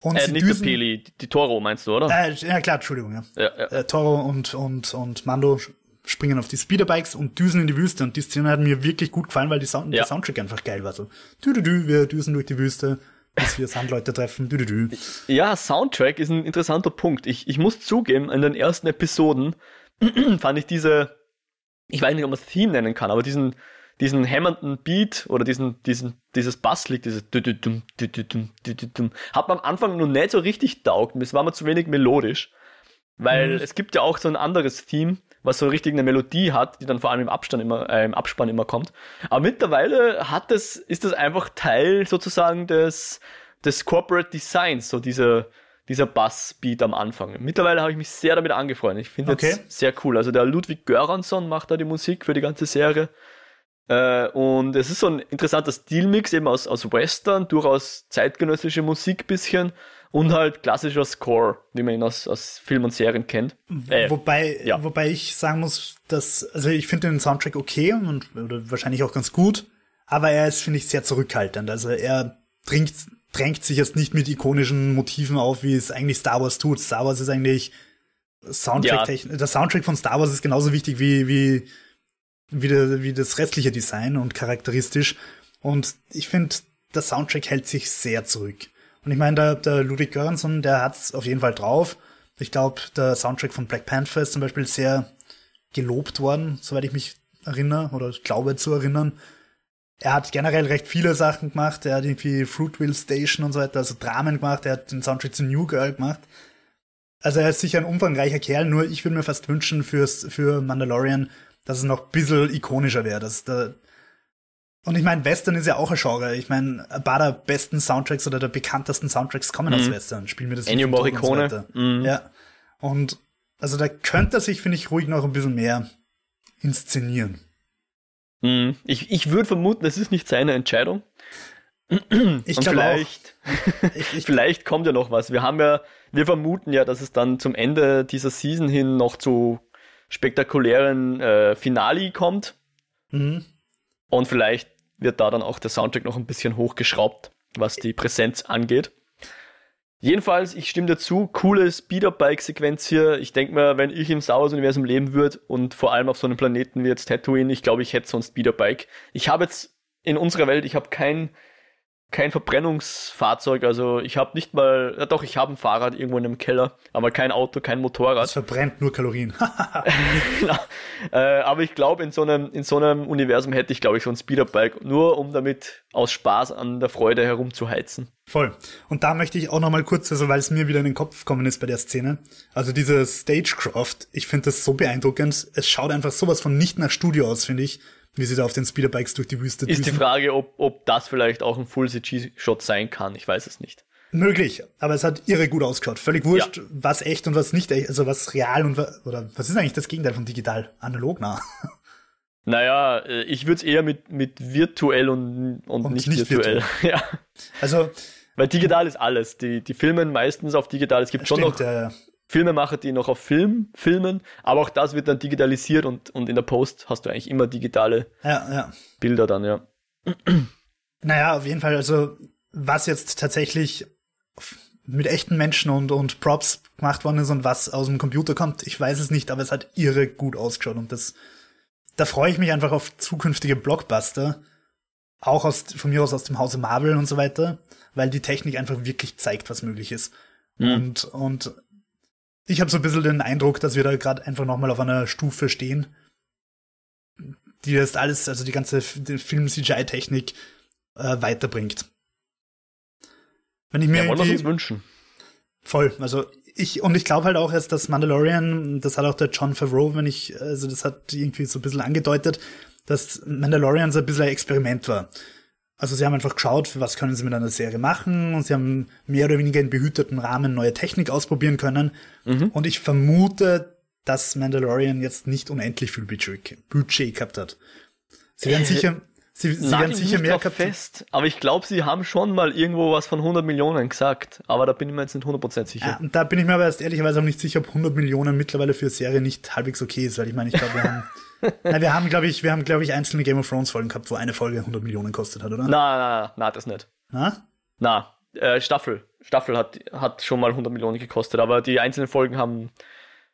Und Äh, nicht düsen, Peli, die, die Toro meinst du, oder? Äh, ja klar, Entschuldigung, ja. ja, ja. äh, Toro und, und, und Mando springen auf die Speederbikes und düsen in die Wüste. Und die Szene hat mir wirklich gut gefallen, weil die Sound Ja. der Soundtrack einfach geil war. So, dü, dü, dü, wir düsen durch die Wüste, bis wir Sandleute treffen. Dü, dü, dü. Ja, Soundtrack ist ein interessanter Punkt. Ich, ich muss zugeben, in den ersten Episoden fand ich diese, ich weiß nicht, ob man es Theme nennen kann, aber diesen, diesen hämmernden Beat oder diesen, diesen, dieses Basslied, dieses hat man am Anfang noch nicht so richtig taugt. Es war mir zu wenig melodisch. Weil Mhm. es gibt ja auch so ein anderes Theme, was so richtig eine Melodie hat, die dann vor allem im Abstand immer, äh, im Abspann immer kommt. Aber mittlerweile hat es, ist das einfach Teil sozusagen des, des Corporate Designs, so dieser, dieser Bassbeat am Anfang. Mittlerweile habe ich mich sehr damit angefreundet. Ich finde Okay. es sehr cool. Also der Ludwig Göransson macht da die Musik für die ganze Serie. Äh, und es ist so ein interessanter Stilmix eben aus, aus Western, durchaus zeitgenössische Musik bisschen und halt klassischer Score, wie man ihn aus, aus Film und Serien kennt. Äh, wobei, ja. wobei ich sagen muss, dass, also ich finde den Soundtrack okay und oder wahrscheinlich auch ganz gut, aber er ist, finde ich, sehr zurückhaltend. Also er dringt, drängt sich jetzt nicht mit ikonischen Motiven auf, wie es eigentlich Star Wars tut. Star Wars ist eigentlich Soundtrack, der Soundtrack von Star Wars ist genauso wichtig wie, wie, wie, der, wie das restliche Design und charakteristisch. Und ich finde, der Soundtrack hält sich sehr zurück. Und ich meine, der, der Ludwig Göransson, der hat's auf jeden Fall drauf. Ich glaube, der Soundtrack von Black Panther ist zum Beispiel sehr gelobt worden, soweit ich mich erinnere oder glaube zu erinnern. Er hat generell recht viele Sachen gemacht. Er hat irgendwie Fruitville Station und so weiter, also Dramen gemacht. Er hat den Soundtrack zu New Girl gemacht. Also er ist sicher ein umfangreicher Kerl, nur ich würde mir fast wünschen fürs, für Mandalorian, dass es noch ein bisschen ikonischer wäre. Dass der und ich meine, Western ist ja auch ein Genre. Ich meine, ein paar der besten Soundtracks oder der bekanntesten Soundtracks kommen aus Mhm. Western. Spielen wir das Ennio so Morricone. weiter. Mhm. Ja. Und also da könnte er sich, finde ich, ruhig noch ein bisschen mehr inszenieren. Mhm. Ich, ich würde vermuten, es ist nicht seine Entscheidung. Ich glaube vielleicht, Ich, ich, vielleicht kommt ja noch was. Wir haben ja, wir vermuten ja, dass es dann zum Ende dieser Season hin noch zu spektakulären äh, Finali kommt. mhm. Und vielleicht wird da dann auch der Soundtrack noch ein bisschen hochgeschraubt, was die Präsenz angeht. Jedenfalls, ich stimme dazu, coole Speederbike-Sequenz hier. Ich denke mir, wenn ich im Star Wars-Universum leben würde und vor allem auf so einem Planeten wie jetzt Tatooine, ich glaube, ich hätte so ein Speederbike. Ich habe jetzt in unserer Welt, ich habe kein kein Verbrennungsfahrzeug. Also ich habe nicht mal, ja doch, ich habe ein Fahrrad irgendwo in einem Keller, aber kein Auto, kein Motorrad. Das verbrennt nur Kalorien. genau. äh, aber ich glaube, in so einem in so einem Universum hätte ich, glaube ich, so ein Speederbike, nur um damit aus Spaß an der Freude herumzuheizen. Voll. Und da möchte ich auch noch mal kurz, also weil es mir wieder in den Kopf gekommen ist bei der Szene, also diese Stagecraft, ich finde das so beeindruckend. Es schaut einfach sowas von nicht nach Studio aus, finde ich wie sie da auf den Speederbikes durch die Wüste Ist düsen. die Frage, ob, ob das vielleicht auch ein Full-CG-Shot sein kann. Ich weiß es nicht. Möglich, aber es hat irre gut ausgeschaut. Völlig wurscht, ja. was echt und was nicht echt, also was real und was, oder was ist eigentlich das Gegenteil von digital? Analog nah. Naja, äh, ich würde es eher mit, mit virtuell und, und, und nicht, nicht, virtuell. virtuell. ja. Also. Weil digital ist alles. Die, die filmen meistens auf digital. Es gibt schon stimmt, noch ja, Filmemacher, die noch auf Film filmen, aber auch das wird dann digitalisiert und, und in der Post hast du eigentlich immer digitale ja, ja. Bilder dann, ja. Naja, auf jeden Fall, also was jetzt tatsächlich mit echten Menschen und, und Props gemacht worden ist und was aus dem Computer kommt, ich weiß es nicht, aber es hat irre gut ausgeschaut und das, da freue ich mich einfach auf zukünftige Blockbuster, auch aus, von mir aus aus dem Hause Marvel und so weiter, weil die Technik einfach wirklich zeigt, was möglich ist. Mhm. Und, und ich habe so ein bisschen den Eindruck, dass wir da gerade einfach nochmal auf einer Stufe stehen, die das alles, also die ganze Film-CGI-Technik äh, weiterbringt. Wenn ich mir ja, wollen wir uns wünschen. Voll, also ich, und ich glaube halt auch erst, dass Mandalorian, das hat auch der John Favreau, wenn ich, also das hat irgendwie so ein bisschen angedeutet, dass Mandalorian so ein bisschen ein Experiment war. Also sie haben einfach geschaut, was können sie mit einer Serie machen und sie haben mehr oder weniger in behüteten Rahmen neue Technik ausprobieren können. Mhm. Und ich vermute, dass Mandalorian jetzt nicht unendlich viel Budget, Budget gehabt hat. Sie werden äh, sicher, sie, sie werden sicher mehr gehabt fest, aber ich glaube, sie haben schon mal irgendwo was von 100 Millionen gesagt, aber da bin ich mir jetzt nicht 100% sicher. Ja, da bin ich mir aber erst ehrlicherweise auch nicht sicher, ob 100 Millionen mittlerweile für eine Serie nicht halbwegs okay ist, weil ich meine, ich glaube, wir haben Na, wir haben, glaube ich, wir haben, glaube ich, einzelne Game of Thrones Folgen gehabt, wo eine Folge 100 Millionen kostet hat, oder? Na, na, na, das nicht. Na? Na, äh, Staffel. Staffel hat, hat schon mal 100 Millionen gekostet, aber die einzelnen Folgen haben,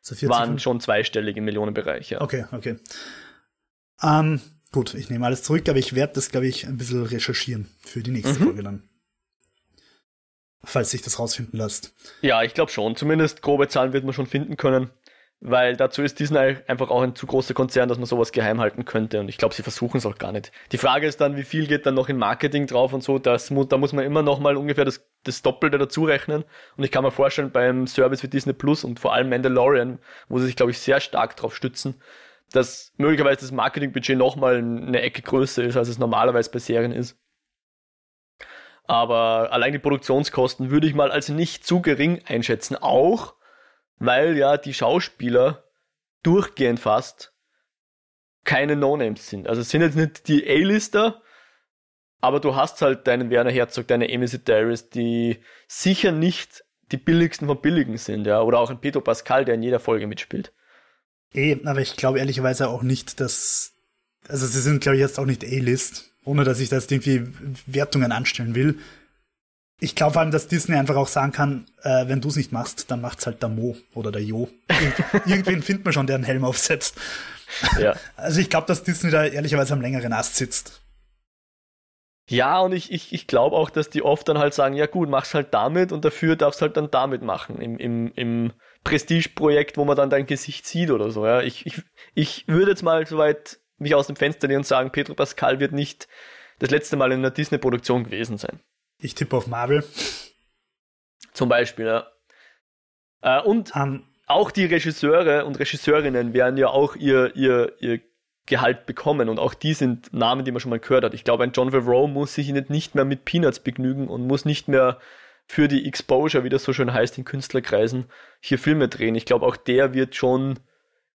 so 40, waren schon zweistellig im Millionenbereich, ja. Okay, okay. Ähm, gut, ich nehme alles zurück, aber ich werde das, glaube ich, ein bisschen recherchieren für die nächste mhm. Folge dann. Falls sich das rausfinden lässt. Ja, ich glaube schon. Zumindest grobe Zahlen wird man schon finden können weil dazu ist Disney einfach auch ein zu großer Konzern, dass man sowas geheim halten könnte und ich glaube, sie versuchen es auch gar nicht. Die Frage ist dann, wie viel geht dann noch in Marketing drauf und so, das, da muss man immer noch mal ungefähr das, das Doppelte dazu rechnen und ich kann mir vorstellen, beim Service wie Disney Plus und vor allem Mandalorian, wo sie sich, glaube ich, sehr stark drauf stützen, dass möglicherweise das Marketingbudget noch mal eine Ecke größer ist, als es normalerweise bei Serien ist. Aber allein die Produktionskosten würde ich mal als nicht zu gering einschätzen, auch weil ja die Schauspieler durchgehend fast keine No-Names sind. Also es sind jetzt nicht die A-Lister, aber du hast halt deinen Werner Herzog, deine Amy Sedaris, die sicher nicht die billigsten von billigen sind, ja, oder auch ein Pedro Pascal, der in jeder Folge mitspielt. Eh, aber ich glaube ehrlicherweise auch nicht, dass, also sie sind glaube ich jetzt auch nicht A-List, ohne dass ich da irgendwie Wertungen anstellen will ich glaube vor allem, dass Disney einfach auch sagen kann, äh, wenn du es nicht machst, dann macht's halt der Mo oder der Jo. Irgend irgendwen findet man schon, der einen Helm aufsetzt. Ja. Also ich glaube, dass Disney da ehrlicherweise am längeren Ast sitzt. Ja, und ich, ich, ich glaube auch, dass die oft dann halt sagen, ja gut, mach's halt damit und dafür darfst halt dann damit machen. Im, im, im Prestige-Projekt, wo man dann dein Gesicht sieht oder so. Ja. Ich, ich, ich würde jetzt mal soweit mich aus dem Fenster lehnen und sagen, Pedro Pascal wird nicht das letzte Mal in einer Disney-Produktion gewesen sein. Ich tippe auf Marvel. Zum Beispiel, ja. Äh, und um, auch die Regisseure und Regisseurinnen werden ja auch ihr, ihr, ihr Gehalt bekommen und auch die sind Namen, die man schon mal gehört hat. Ich glaube, ein John Favreau muss sich nicht mehr mit Peanuts begnügen und muss nicht mehr für die Exposure, wie das so schön heißt in Künstlerkreisen, hier Filme drehen. Ich glaube, auch der wird schon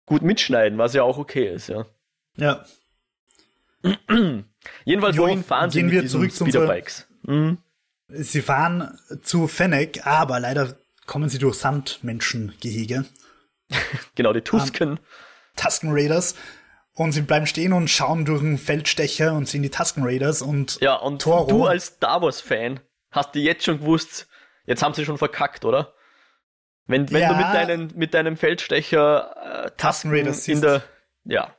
gut mitschneiden, was ja auch okay ist, ja. Ja. Jedenfalls, wohin fahren sie mit wir zurück Speederbikes? Mhm. Sie fahren zu Fennec, aber leider kommen sie durch Sandmenschengehege. genau, die Tusken. Um, Tusken Raiders. Und sie bleiben stehen und schauen durch einen Feldstecher und sehen die Tusken Raiders und Ja, und Toro. du als Star Wars-Fan hast dir jetzt schon gewusst, jetzt haben sie schon verkackt, oder? Wenn, wenn ja, du mit, deinen, mit deinem Feldstecher äh, Tusken Raiders in der. Ja.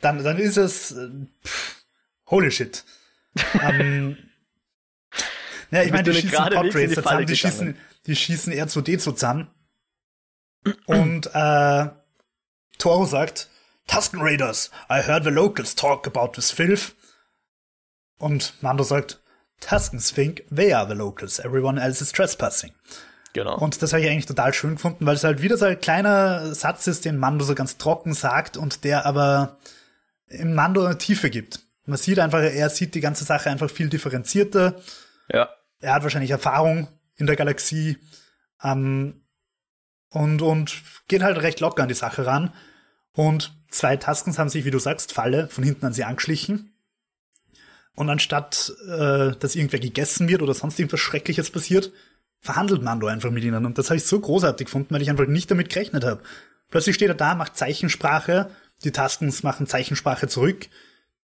Dann, dann ist es. Äh, pff, holy shit. ähm, Ja, ich meine, die schießen Podracer zusammen, die schießen, die schießen R2D zusammen. Und äh, Toro sagt, Tusken Raiders, I heard the locals talk about this filth. Und Mando sagt, Tuskens think they are the locals, everyone else is trespassing. Genau. Und das habe ich eigentlich total schön gefunden, weil es halt wieder so ein kleiner Satz ist, den Mando so ganz trocken sagt und der aber im Mando eine Tiefe gibt. Man sieht einfach, er sieht die ganze Sache einfach viel differenzierter. ja. Er hat wahrscheinlich Erfahrung in der Galaxie ähm, und, und geht halt recht locker an die Sache ran. Und zwei Taskens haben sich, wie du sagst, Falle von hinten an sie angeschlichen. Und anstatt, äh, dass irgendwer gegessen wird oder sonst irgendwas Schreckliches passiert, verhandelt Mando einfach mit ihnen. Und das habe ich so großartig gefunden, weil ich einfach nicht damit gerechnet habe. Plötzlich steht er da, macht Zeichensprache, die Taskens machen Zeichensprache zurück.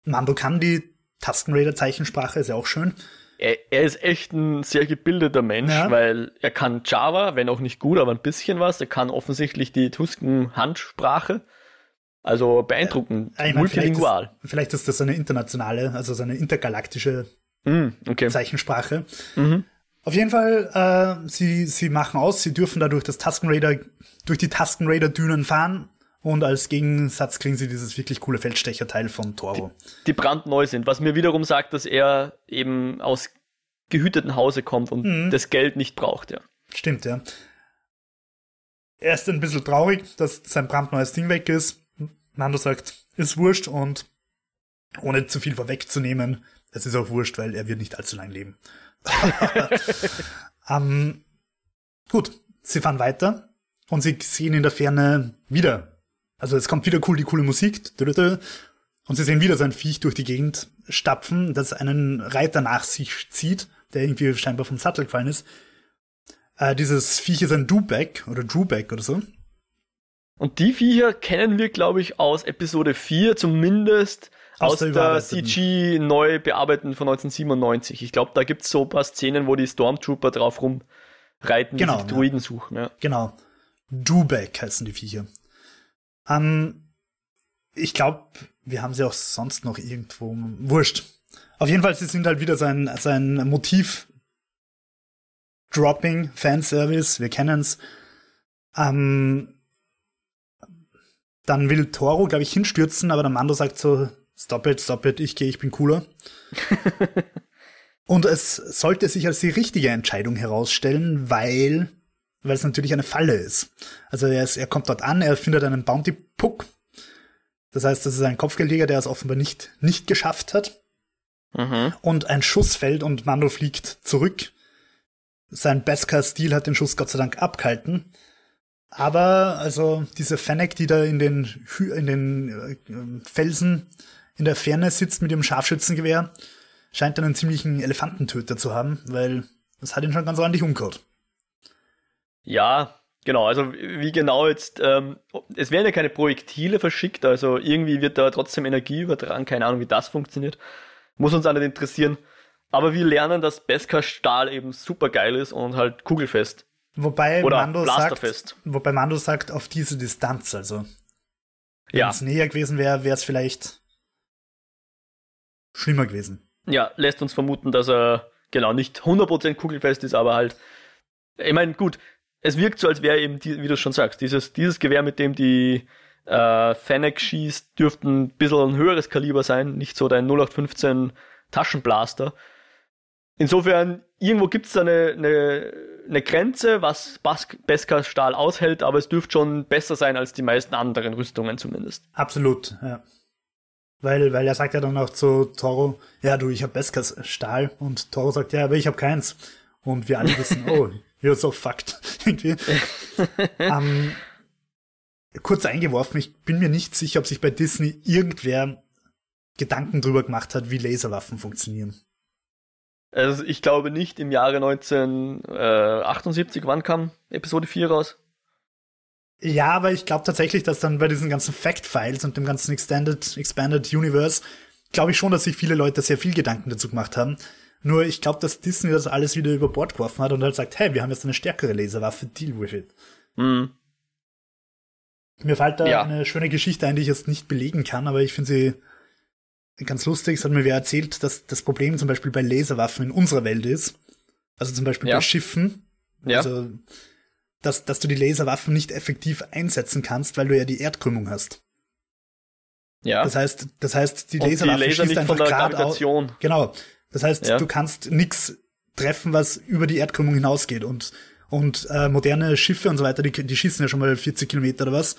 Mando kann die Tasken Raider Zeichensprache, ist ja auch schön. Er, er ist echt ein sehr gebildeter Mensch, Ja. weil er kann Java, wenn auch nicht gut, aber ein bisschen was. Er kann offensichtlich die Tusken-Handsprache. Also beeindruckend. Ich mein, vielleicht, Multilingual. ist, vielleicht ist das eine internationale, also so eine intergalaktische Mm, okay. Zeichensprache. Mhm. Auf jeden Fall, äh, sie, sie machen aus, sie dürfen dadurch das Tusken Raider, durch die Tusken Raider Dünen fahren und als Gegensatz kriegen sie dieses wirklich coole Feldstecherteil von Toro. Die brandneu sind, was mir wiederum sagt, dass er eben aus gehüteten Hause kommt und Mhm. das Geld nicht braucht, ja. Stimmt, ja. Er ist ein bisschen traurig, dass sein brandneues Ding weg ist. Mando sagt, ist wurscht und ohne zu viel vorwegzunehmen, es ist auch wurscht, weil er wird nicht allzu lang leben. ähm, gut, sie fahren weiter und sie sehen in der Ferne wieder. Also es kommt wieder cool die coole Musik. Und sie sehen wieder so ein Viech durch die Gegend stapfen, das einen Reiter nach sich zieht, der irgendwie scheinbar vom Sattel gefallen ist. Äh, dieses Viech ist ein Dubeck oder Drewback oder so. Und die Viecher kennen wir, glaube ich, aus Episode 4, zumindest Aus aus, der der. CG neu bearbeiteten von 1997. Ich glaube, da gibt's so ein paar Szenen, wo die Stormtrooper drauf rumreiten, Genau, die sich ja. Druiden suchen. Ja. Genau. Dubeck heißen die Viecher. Ähm, ich glaube, wir haben sie auch sonst noch irgendwo. Wurscht. Auf jeden Fall, sie sind halt wieder sein, sein Motiv. Dropping, Fanservice, wir kennen's. Ähm, dann will Toro, glaube ich, hinstürzen, aber der Mando sagt so, stop it, stop it, ich gehe, ich bin cooler. Und es sollte sich als die richtige Entscheidung herausstellen, weil, weil es natürlich eine Falle ist. Also er, ist, er kommt dort an, er findet einen Bounty Puck. Das heißt, das ist ein Kopfgeldjäger, der es offenbar nicht, nicht geschafft hat. Mhm. Und ein Schuss fällt und Mando fliegt zurück. Sein Beskar-Stil hat den Schuss Gott sei Dank abgehalten. Aber, also, diese Fennec, die da in den, Hü in den äh, Felsen in der Ferne sitzt mit ihrem Scharfschützengewehr, scheint einen ziemlichen Elefantentöter zu haben, weil das hat ihn schon ganz ordentlich umgehauen. Ja, genau. Also wie genau jetzt, ähm, es werden ja keine Projektile verschickt, also irgendwie wird da trotzdem Energie übertragen. Keine Ahnung, wie das funktioniert. Muss uns auch nicht interessieren. Aber wir lernen, dass Beskar Stahl eben super geil ist und halt kugelfest. Wobei Oder Mando sagt, wobei Mando sagt, auf diese Distanz, also wenn Ja, es näher gewesen wäre, wäre es vielleicht schlimmer gewesen. ja, lässt uns vermuten, dass er genau nicht 100% kugelfest ist, aber halt, ich meine, gut, es wirkt so, als wäre eben, die, wie du schon sagst, dieses, dieses Gewehr, mit dem die äh, Fennec schießt, dürfte ein bisschen ein höheres Kaliber sein, nicht so dein 0815 Taschenblaster. Insofern, irgendwo gibt es da eine, eine, eine Grenze, was Bas Beskar Stahl aushält, aber es dürfte schon besser sein als die meisten anderen Rüstungen zumindest. Absolut, ja. Weil, weil er sagt ja dann auch zu Toro, ja du, ich habe Beskars Stahl und Toro sagt, ja, aber ich habe keins. Und wir alle wissen, oh, you're so fucked. Irgendwie. ähm, kurz eingeworfen, ich bin mir nicht sicher, ob sich bei Disney irgendwer Gedanken drüber gemacht hat, wie Laserwaffen funktionieren. Also ich glaube nicht im Jahre 1978, wann kam Episode 4 raus? Ja, aber ich glaube tatsächlich, dass dann bei diesen ganzen Fact-Files und dem ganzen Extended, Expanded Universe, glaube ich schon, dass sich viele Leute sehr viel Gedanken dazu gemacht haben. Nur ich glaube, dass Disney das alles wieder über Bord geworfen hat und halt sagt, hey, wir haben jetzt eine stärkere Laserwaffe, deal with it. Hm. Mir fällt da Ja. eine schöne Geschichte ein, die ich jetzt nicht belegen kann, aber ich finde sie ganz lustig. Es hat mir wer erzählt, dass das Problem zum Beispiel bei Laserwaffen in unserer Welt ist, Also zum Beispiel Ja. bei Schiffen. Ja. Also, dass, dass du die Laserwaffen nicht effektiv einsetzen kannst, weil du ja die Erdkrümmung hast. ja. Das heißt, das heißt, die Und die Laserwaffe Laser schießt einfach von der gerade aus. Gravitation. Genau. Das heißt, Ja. du kannst nix treffen, was über die Erdkrümmung hinausgeht. Und, und äh, moderne Schiffe und so weiter, die, die schießen ja schon mal 40 Kilometer oder was.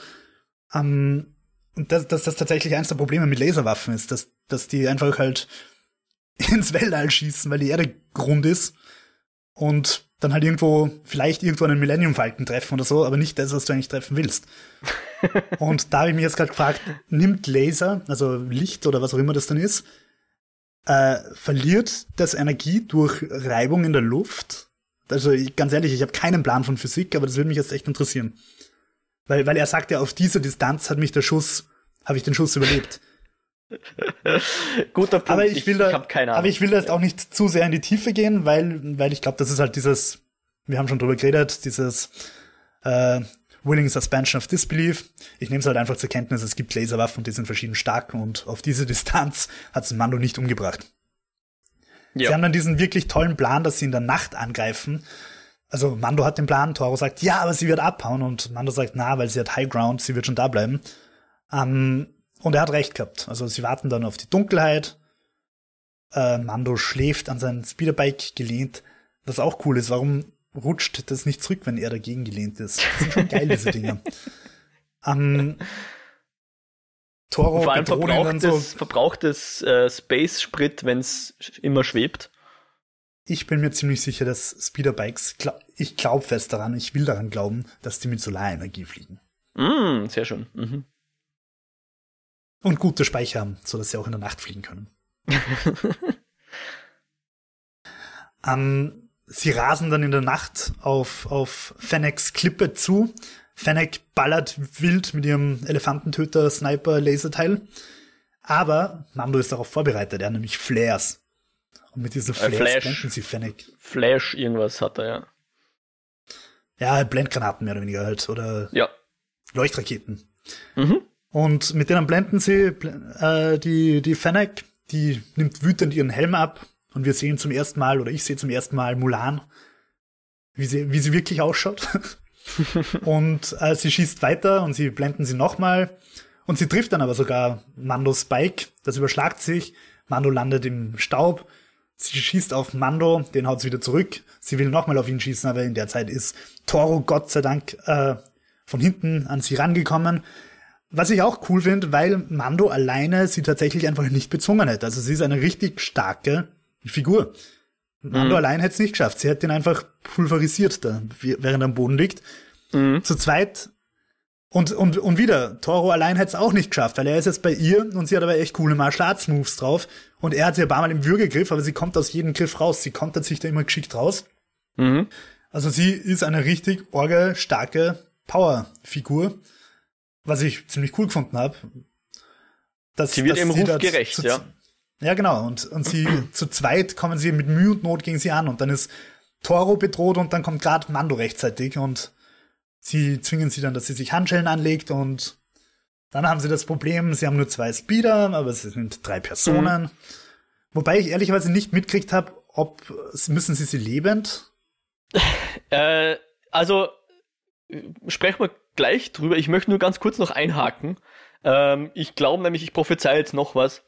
Ähm, und dass dass das tatsächlich eins der Probleme mit Laserwaffen ist, dass, dass die einfach halt ins Weltall schießen, weil die Erde rund ist und dann halt irgendwo, vielleicht irgendwo einen Millennium Falken treffen oder so, aber nicht das, was du eigentlich treffen willst. und da habe ich mich jetzt gerade gefragt, nimmt Laser, also Licht oder was auch immer das dann ist, äh, verliert das Energie durch Reibung in der Luft? Also ich, ganz ehrlich, ich habe keinen Plan von Physik, aber das würde mich jetzt echt interessieren. Weil, weil er sagt ja, auf dieser Distanz hat mich der Schuss, habe ich den Schuss überlebt. Guter Punkt. Aber ich will da, ich hab keine Ahnung. aber ich will da jetzt auch nicht zu sehr in die Tiefe gehen, weil, weil ich glaube, das ist halt dieses, wir haben schon drüber geredet, dieses äh, Willing Suspension of Disbelief. Ich nehme es halt einfach zur Kenntnis, es gibt Laserwaffen, die sind verschieden stark und auf diese Distanz hat es Mando nicht umgebracht. Sie ja. haben dann diesen wirklich tollen Plan, dass sie in der Nacht angreifen. Also Mando hat den Plan, Toro sagt, ja, aber sie wird abhauen und Mando sagt, na, weil sie hat High Ground, sie wird schon da bleiben. Ähm, und er hat recht gehabt. Also sie warten dann auf die Dunkelheit. Äh, Mando schläft an sein Speederbike gelehnt, was auch cool ist. Warum rutscht das nicht zurück, wenn er dagegen gelehnt ist? Das sind schon geil, diese Dinge. Ähm, Toro Vor allem bedroht ihn dann verbrauchtes, so. verbrauchtes äh, Space-Sprit, wenn es immer schwebt. Ich bin mir ziemlich sicher, dass Speederbikes, gla- ich glaube fest daran, ich will daran glauben, dass die mit Solarenergie fliegen. Mm, sehr schön. Mhm. Und gute Speicher haben, sodass sie auch in der Nacht fliegen können. ähm, sie rasen dann in der Nacht auf, auf Fennecks Klippe zu. Fennec ballert wild mit ihrem Elefantentöter-Sniper-Laserteil. Aber Mando ist darauf vorbereitet, er hat nämlich Flares. Und mit diesen Flares Flash. blenden sie Fennec. Flash, irgendwas hat er, ja. Ja, Blendgranaten mehr oder weniger halt. Oder Ja. Leuchtraketen. Mhm. Und mit denen blenden sie äh, die, die Fennec, die nimmt wütend ihren Helm ab und wir sehen zum ersten Mal, oder ich sehe zum ersten Mal Mulan, wie sie, wie sie wirklich ausschaut. und äh, sie schießt weiter und sie blenden sie nochmal und sie trifft dann aber sogar Mandos Bike, das überschlagt sich, Mando landet im Staub, sie schießt auf Mando, den haut's wieder zurück, sie will nochmal auf ihn schießen, aber in der Zeit ist Toro Gott sei Dank äh, von hinten an sie rangekommen. Was ich auch cool finde, weil Mando alleine sie tatsächlich einfach nicht bezwungen hätte. Also sie ist eine richtig starke Figur. Mando allein hätte es nicht geschafft. Sie hätte ihn einfach pulverisiert da, während er am Boden liegt. Mhm. Zu zweit. Und, und, und wieder, Toro allein hätte es auch nicht geschafft, weil er ist jetzt bei ihr und sie hat aber echt coole Martial Arts Moves drauf. Und er hat sie ein paar Mal im Würgegriff, aber sie kommt aus jedem Griff raus. Sie kontert sich da immer geschickt raus. Mhm. Also sie ist eine richtig orge, starke Power-Figur, was ich ziemlich cool gefunden habe. Dass, Sie wird dass ihrem Ruf gerecht, zu, ja. Ja, genau. Und, und sie zu zweit kommen sie mit Mühe und Not gegen sie an und dann ist Toro bedroht und dann kommt gerade Mando rechtzeitig und sie zwingen sie dann, dass sie sich Handschellen anlegt und dann haben sie das Problem, sie haben nur zwei Speeder, aber es sind drei Personen. Wobei ich ehrlicherweise nicht mitkriegt habe, ob müssen sie sie lebend Äh, also, sprechen wir gleich drüber. Ich möchte nur ganz kurz noch einhaken. Ähm, ich glaube nämlich, ich prophezei jetzt noch was.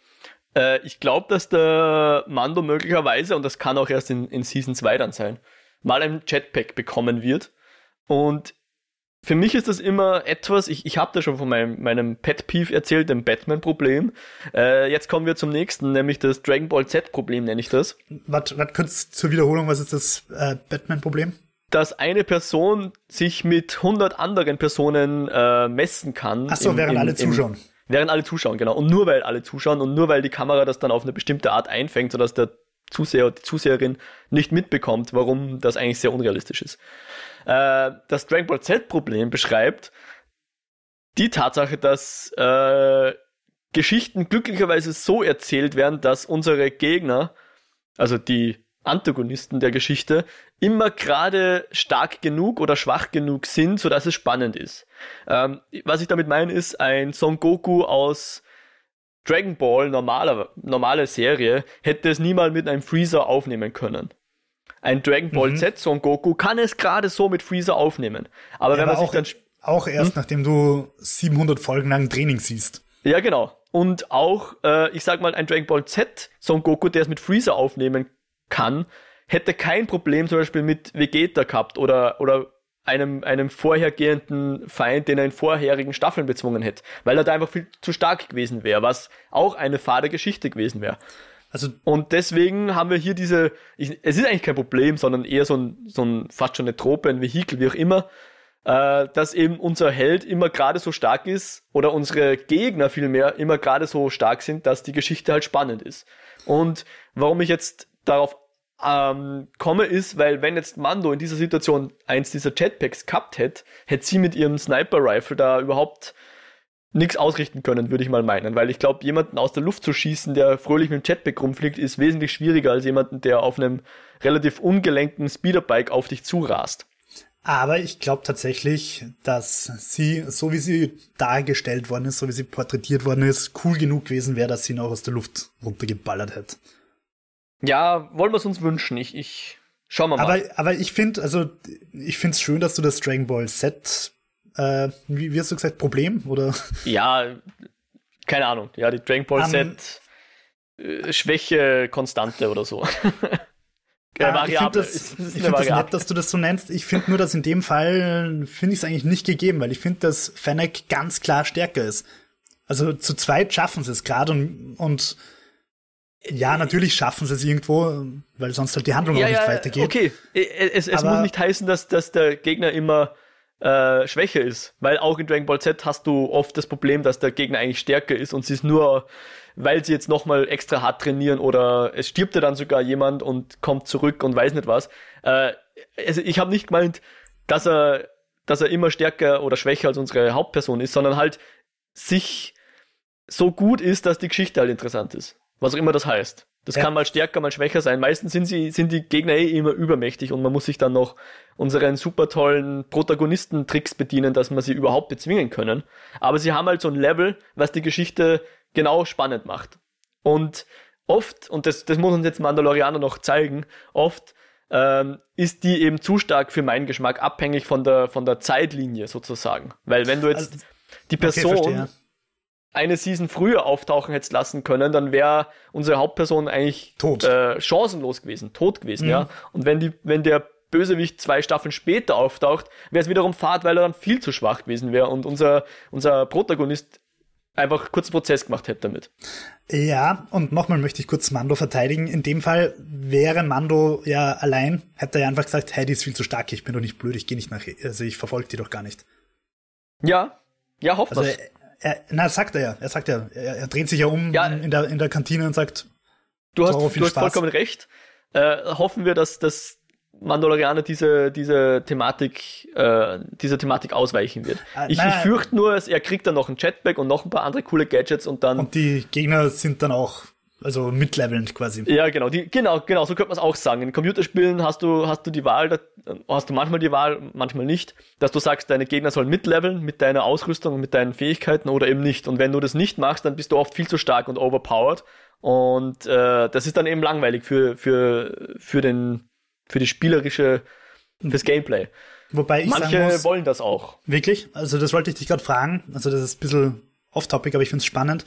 Äh, ich glaube, dass der Mando möglicherweise, und das kann auch erst in, in Season 2 dann sein, mal ein Jetpack bekommen wird. Und für mich ist das immer etwas, ich, ich habe da schon von meinem, meinem Pet Peeve erzählt, dem Batman-Problem. Äh, jetzt kommen wir zum nächsten, nämlich das Dragon Ball Z-Problem, nenne ich das. Warte, warte kurz zur Wiederholung, was ist das äh, Batman-Problem? dass eine Person sich mit 100 anderen Personen äh, messen kann. Ach so, im- während im- alle im- zuschauen. Während alle zuschauen, genau. Und nur weil alle zuschauen und nur weil die Kamera das dann auf eine bestimmte Art einfängt, sodass der Zuseher, die Zuseherin nicht mitbekommt, warum das eigentlich sehr unrealistisch ist. Äh, das Dragon Ball Z-Problem beschreibt die Tatsache, dass äh, Geschichten glücklicherweise so erzählt werden, dass unsere Gegner, also die Antagonisten der Geschichte, immer gerade stark genug oder schwach genug sind, sodass es spannend ist. Ähm, was ich damit meine, ist ein Son Goku aus Dragon Ball, normaler, normale Serie, hätte es niemals mit einem Freezer aufnehmen können. Ein Dragon Ball mhm. Z Son Goku kann es gerade so mit Freezer aufnehmen. Aber ja, wenn man sich dann auch erst hm? nachdem du 700 Folgen lang Training siehst. Ja, genau. Und auch, äh, ich sag mal, ein Dragon Ball Z Son Goku, der es mit Freezer aufnehmen kann, hätte kein Problem zum Beispiel mit Vegeta gehabt oder, oder einem, einem vorhergehenden Feind, den er in vorherigen Staffeln bezwungen hätte, weil er da einfach viel zu stark gewesen wäre, was auch eine fade Geschichte gewesen wäre. Also und deswegen haben wir hier diese, ich, es ist eigentlich kein Problem, sondern eher so ein, so ein fast schon eine Trope, ein Vehikel, wie auch immer, äh, dass eben unser Held immer gerade so stark ist oder unsere Gegner vielmehr immer gerade so stark sind, dass die Geschichte halt spannend ist. Und warum ich jetzt darauf ähm, komme, ist, weil wenn jetzt Mando in dieser Situation eins dieser Jetpacks gehabt hätte, hätte sie mit ihrem Sniper-Rifle da überhaupt nichts ausrichten können, würde ich mal meinen. Weil ich glaube, jemanden aus der Luft zu schießen, der fröhlich mit dem Jetpack rumfliegt, ist wesentlich schwieriger als jemanden, der auf einem relativ ungelenken Speederbike auf dich zurast. Aber ich glaube tatsächlich, dass sie, so wie sie dargestellt worden ist, so wie sie porträtiert worden ist, cool genug gewesen wäre, dass sie ihn auch aus der Luft runtergeballert hätte. Ja, wollen wir es uns wünschen. Ich, ich schau mal. Aber, aber ich finde, also ich finde es schön, dass du das Dragon Ball Set, äh, wie, wie hast du gesagt, Problem oder? Ja, keine Ahnung. Ja, die Dragon Ball um, Set äh, Schwäche Konstante oder so. Ja, ah, ich finde das, ich find das nett, dass du das so nennst. Ich finde nur, dass in dem Fall finde ich es eigentlich nicht gegeben, weil ich finde, dass Fennec ganz klar stärker ist. Also zu zweit schaffen sie es gerade und, und ja, natürlich schaffen sie es irgendwo, weil sonst halt die Handlung ja, auch nicht ja, weitergeht. Okay, es, es muss nicht heißen, dass, dass der Gegner immer äh, schwächer ist, weil auch in Dragon Ball Z hast du oft das Problem, dass der Gegner eigentlich stärker ist und sie ist nur, weil sie jetzt nochmal extra hart trainieren oder es stirbt ja dann sogar jemand und kommt zurück und weiß nicht was. Äh, also ich habe nicht gemeint, dass er, dass er immer stärker oder schwächer als unsere Hauptperson ist, sondern halt sich so gut ist, dass die Geschichte halt interessant ist. Was auch immer das heißt. Das ja. kann mal stärker, mal schwächer sein. Meistens sind sie, sind die Gegner eh immer übermächtig und man muss sich dann noch unseren super tollen Protagonistentricks bedienen, dass man sie überhaupt bezwingen können. Aber sie haben halt so ein Level, was die Geschichte genau spannend macht. Und oft, und das, das muss uns jetzt Mandalorianer noch zeigen, oft ähm, ist die eben zu stark für meinen Geschmack abhängig von der, von der Zeitlinie sozusagen. Weil wenn du jetzt also, die Person okay, eine Season früher auftauchen hättest lassen können, dann wäre unsere Hauptperson eigentlich tot. Äh, chancenlos gewesen, tot gewesen, mhm. ja. Und wenn die, wenn der Bösewicht zwei Staffeln später auftaucht, wäre es wiederum fad, weil er dann viel zu schwach gewesen wäre und unser, unser Protagonist einfach kurz Prozess gemacht hätte damit. Ja, und nochmal möchte ich kurz Mando verteidigen. In dem Fall wäre Mando ja allein, hätte er einfach gesagt, hey, die ist viel zu stark, ich bin doch nicht blöd, ich gehe nicht nach, also ich verfolge die doch gar nicht. Ja, ja, hoffen also, er, na, sagt er ja. Er sagt ja, er, er dreht sich ja um ja, in, der, in der Kantine und sagt, du hast, du hast vollkommen recht. Äh, hoffen wir, dass, dass Mandalorianer diese, diese Thematik, äh, diese Thematik ausweichen wird. Äh, ich, ich fürchte nur, er kriegt dann noch ein Jetpack und noch ein paar andere coole Gadgets und dann. Und die Gegner sind dann auch also mitlevelnd quasi. Ja, genau, die, genau, genau, so könnte man es auch sagen. In Computerspielen hast du, hast du die Wahl, da, hast du manchmal die Wahl, manchmal nicht, dass du sagst, deine Gegner sollen mitleveln mit deiner Ausrüstung und mit deinen Fähigkeiten oder eben nicht. Und wenn du das nicht machst, dann bist du oft viel zu stark und overpowered. Und äh, das ist dann eben langweilig für, für, für, den, für die spielerische, fürs Gameplay. Wobei ich Manche muss, wollen das auch. Wirklich? Also das wollte ich dich gerade fragen. Also das ist ein bisschen off-topic, aber ich finde es spannend.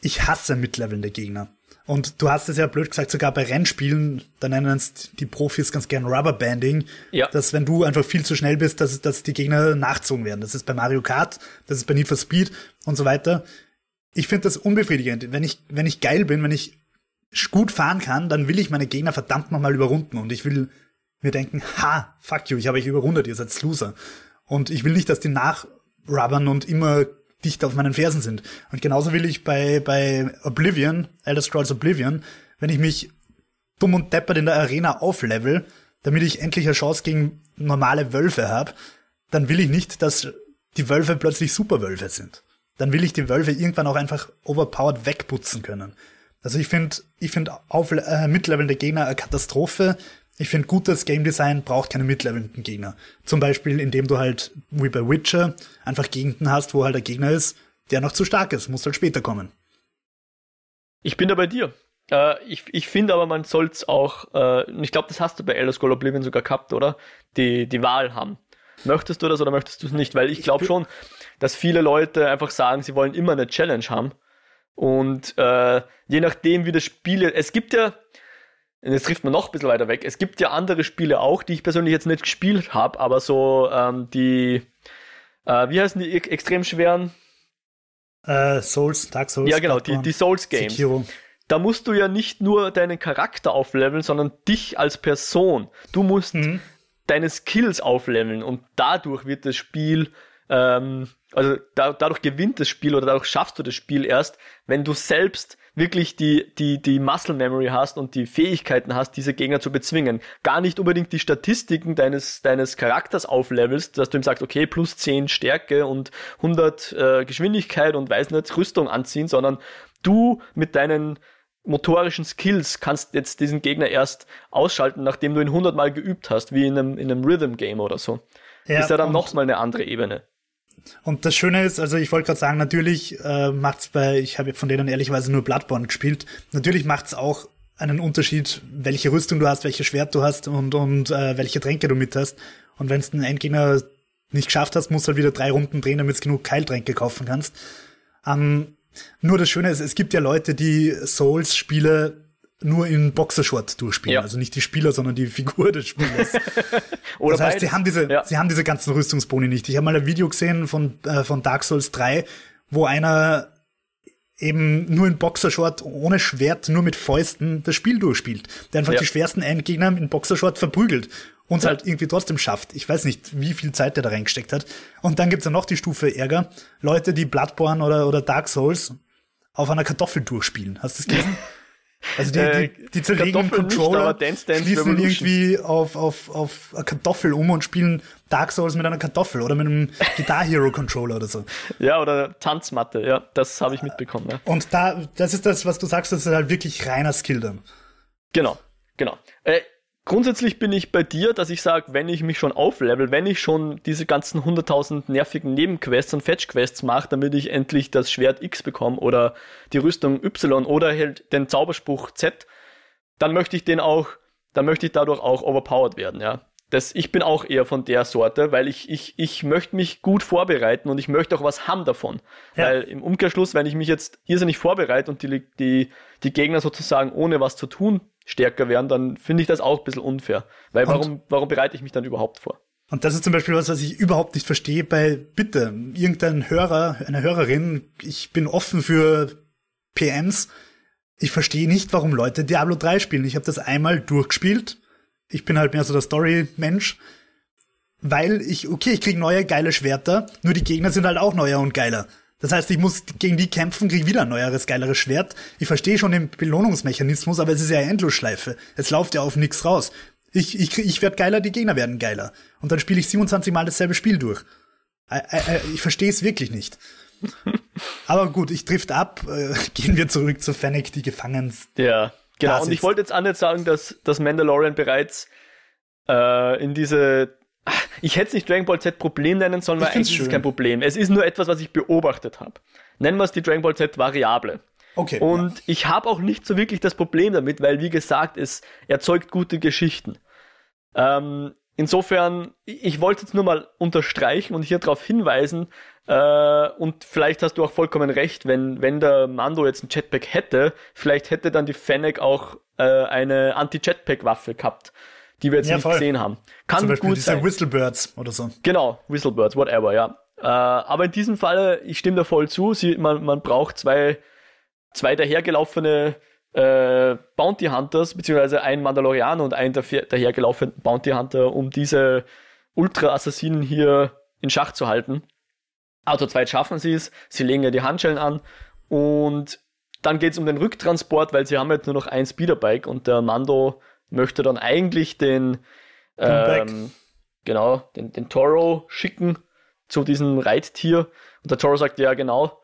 Ich hasse mitlevelnde Gegner. Und du hast es ja blöd gesagt, sogar bei Rennspielen, da nennen es die Profis ganz gern Rubberbanding, ja. dass wenn du einfach viel zu schnell bist, dass, dass die Gegner nachzogen werden. Das ist bei Mario Kart, das ist bei Need for Speed und so weiter. Ich finde das unbefriedigend. Wenn ich, wenn ich geil bin, wenn ich gut fahren kann, dann will ich meine Gegner verdammt nochmal überrunden und ich will mir denken, ha, fuck you, ich habe euch überrundet, ihr seid Loser. Und ich will nicht, dass die nachrubbern und immer dicht auf meinen Fersen sind. Und genauso will ich bei, bei Oblivion, Elder Scrolls Oblivion, wenn ich mich dumm und deppert in der Arena auflevel, damit ich endlich eine Chance gegen normale Wölfe habe, dann will ich nicht, dass die Wölfe plötzlich Superwölfe sind. Dann will ich die Wölfe irgendwann auch einfach overpowered wegputzen können. Also ich finde, ich finde äh, mitlevelnde Gegner eine Katastrophe. Ich finde, gutes Game Design braucht keine mitlevelnden Gegner. Zum Beispiel, indem du halt, wie bei Witcher, einfach Gegenden hast, wo halt der Gegner ist, der noch zu stark ist, muss halt später kommen. Ich bin da bei dir. Äh, ich ich finde aber, man soll es auch, äh, ich glaube, das hast du bei Elder Scrolls Oblivion sogar gehabt, oder? Die, die Wahl haben. Möchtest du das oder möchtest du es nicht? Weil ich glaube schon, dass viele Leute einfach sagen, sie wollen immer eine Challenge haben. Und äh, je nachdem, wie das Spiel. Es gibt ja, jetzt trifft man noch ein bisschen weiter weg, es gibt ja andere Spiele auch, die ich persönlich jetzt nicht gespielt habe, aber so ähm, die, äh, wie heißen die extrem schweren? Uh, Souls, Dark Souls. Ja, genau, die, die Souls Games. Sekiro. Da musst du ja nicht nur deinen Charakter aufleveln, sondern dich als Person. Du musst mhm. deine Skills aufleveln und dadurch wird das Spiel ähm, also da, dadurch gewinnt das Spiel oder dadurch schaffst du das Spiel erst, wenn du selbst wirklich die, die, die Muscle Memory hast und die Fähigkeiten hast, diese Gegner zu bezwingen. Gar nicht unbedingt die Statistiken deines, deines Charakters auflevelst, dass du ihm sagst, okay, plus 10 Stärke und 100 äh, Geschwindigkeit und weiß nicht, Rüstung anziehen, sondern du mit deinen motorischen Skills kannst jetzt diesen Gegner erst ausschalten, nachdem du ihn 100 Mal geübt hast, wie in einem, in einem Rhythm Game oder so. Ja, ist ja dann nochmal eine andere Ebene. Und das Schöne ist, also ich wollte gerade sagen, natürlich äh, macht's bei, ich habe von denen ehrlicherweise nur Bloodborne gespielt, natürlich macht's auch einen Unterschied, welche Rüstung du hast, welches Schwert du hast und, und äh, welche Tränke du mit hast. Und wenn es einen Endgegner nicht geschafft hast, musst du halt wieder drei Runden drehen, damit du genug Keiltränke kaufen kannst. Ähm, nur das Schöne ist, es gibt ja Leute, die Souls-Spiele nur in Boxershort durchspielen. Ja. Also nicht die Spieler, sondern die Figur des Spielers. Oder das heißt, sie haben diese, ja. sie haben diese ganzen Rüstungsboni nicht. Ich habe mal ein Video gesehen von, äh, von Dark Souls 3, wo einer eben nur in Boxershort, ohne Schwert, nur mit Fäusten das Spiel durchspielt. Der einfach ja. die schwersten Endgegner in Boxershort verprügelt und halt irgendwie trotzdem schafft. Ich weiß nicht, wie viel Zeit der da reingesteckt hat. Und dann gibt's ja noch die Stufe Ärger. Leute, die Bloodborne oder, oder Dark Souls auf einer Kartoffel durchspielen. Hast du das gelesen? Also die, die, äh, die zerlegen Controller, nicht, Dance Dance schließen Revolution. irgendwie auf, auf, auf eine Kartoffel um und spielen Dark Souls mit einer Kartoffel oder mit einem Guitar Hero Controller oder so. Ja, oder Tanzmatte, ja, das habe ich mitbekommen. Ja. Und da, das ist das, was du sagst, das ist halt wirklich reiner Skill dann. Genau, genau. Äh, Grundsätzlich bin ich bei dir, dass ich sage, wenn ich mich schon auflevel, wenn ich schon diese ganzen 100.000 nervigen Nebenquests und Fetch-Quests mache, damit ich endlich das Schwert X bekomme oder die Rüstung Y oder halt den Zauberspruch Z, dann möchte ich den auch, dann möchte ich dadurch auch overpowered werden, ja. Das, ich bin auch eher von der Sorte, weil ich, ich, ich möchte mich gut vorbereiten und ich möchte auch was haben davon. Ja. Weil im Umkehrschluss, wenn ich mich jetzt irrsinnig vorbereite und die, die, die Gegner sozusagen ohne was zu tun stärker werden, dann finde ich das auch ein bisschen unfair. Weil und, warum, warum bereite ich mich dann überhaupt vor? Und das ist zum Beispiel was, was ich überhaupt nicht verstehe bei, bitte, irgendein Hörer, eine Hörerin, ich bin offen für PMs. Ich verstehe nicht, warum Leute Diablo 3 spielen. Ich habe das einmal durchgespielt. Ich bin halt mehr so der Story-Mensch. Weil ich, okay, ich krieg neue geile Schwerter, nur die Gegner sind halt auch neuer und geiler. Das heißt, ich muss gegen die kämpfen, kriege wieder ein neueres, geileres Schwert. Ich verstehe schon den Belohnungsmechanismus, aber es ist ja eine Endlosschleife. Es läuft ja auf nichts raus. Ich, ich, ich werde geiler, die Gegner werden geiler. Und dann spiele ich 27 Mal dasselbe Spiel durch. Ich verstehe es wirklich nicht. aber gut, ich trifft ab. Äh, gehen wir zurück zu Fennec, die Gefangens. Ja, genau. Und ich wollte jetzt auch nicht sagen, dass das Mandalorian bereits äh, in diese ich hätte es nicht Dragon Ball Z Problem nennen sollen, weil eigentlich ist es kein Problem. Es ist nur etwas, was ich beobachtet habe. Nennen wir es die Dragon Ball Z Variable. Okay. Und ja. ich habe auch nicht so wirklich das Problem damit, weil wie gesagt, es erzeugt gute Geschichten. Ähm, insofern, ich wollte jetzt nur mal unterstreichen und hier darauf hinweisen, äh, und vielleicht hast du auch vollkommen recht, wenn, wenn der Mando jetzt ein Jetpack hätte, vielleicht hätte dann die Fennec auch äh, eine Anti-Jetpack-Waffe gehabt die wir jetzt ja, nicht voll. gesehen haben. Kann Zum Beispiel gut diese sein. Whistlebirds oder so. Genau, Whistlebirds, whatever, ja. Äh, aber in diesem Falle, ich stimme da voll zu, sie, man, man braucht zwei, zwei dahergelaufene äh, Bounty Hunters, beziehungsweise ein Mandalorianer und ein dahergelaufenen Bounty Hunter, um diese Ultra-Assassinen hier in Schach zu halten. Aber zu zweit schaffen sie es, sie legen ja die Handschellen an und dann geht es um den Rücktransport, weil sie haben jetzt nur noch ein Speederbike und der Mando möchte dann eigentlich den, ähm, genau, den, den Toro schicken zu diesem Reittier. Und der Toro sagt, ja genau,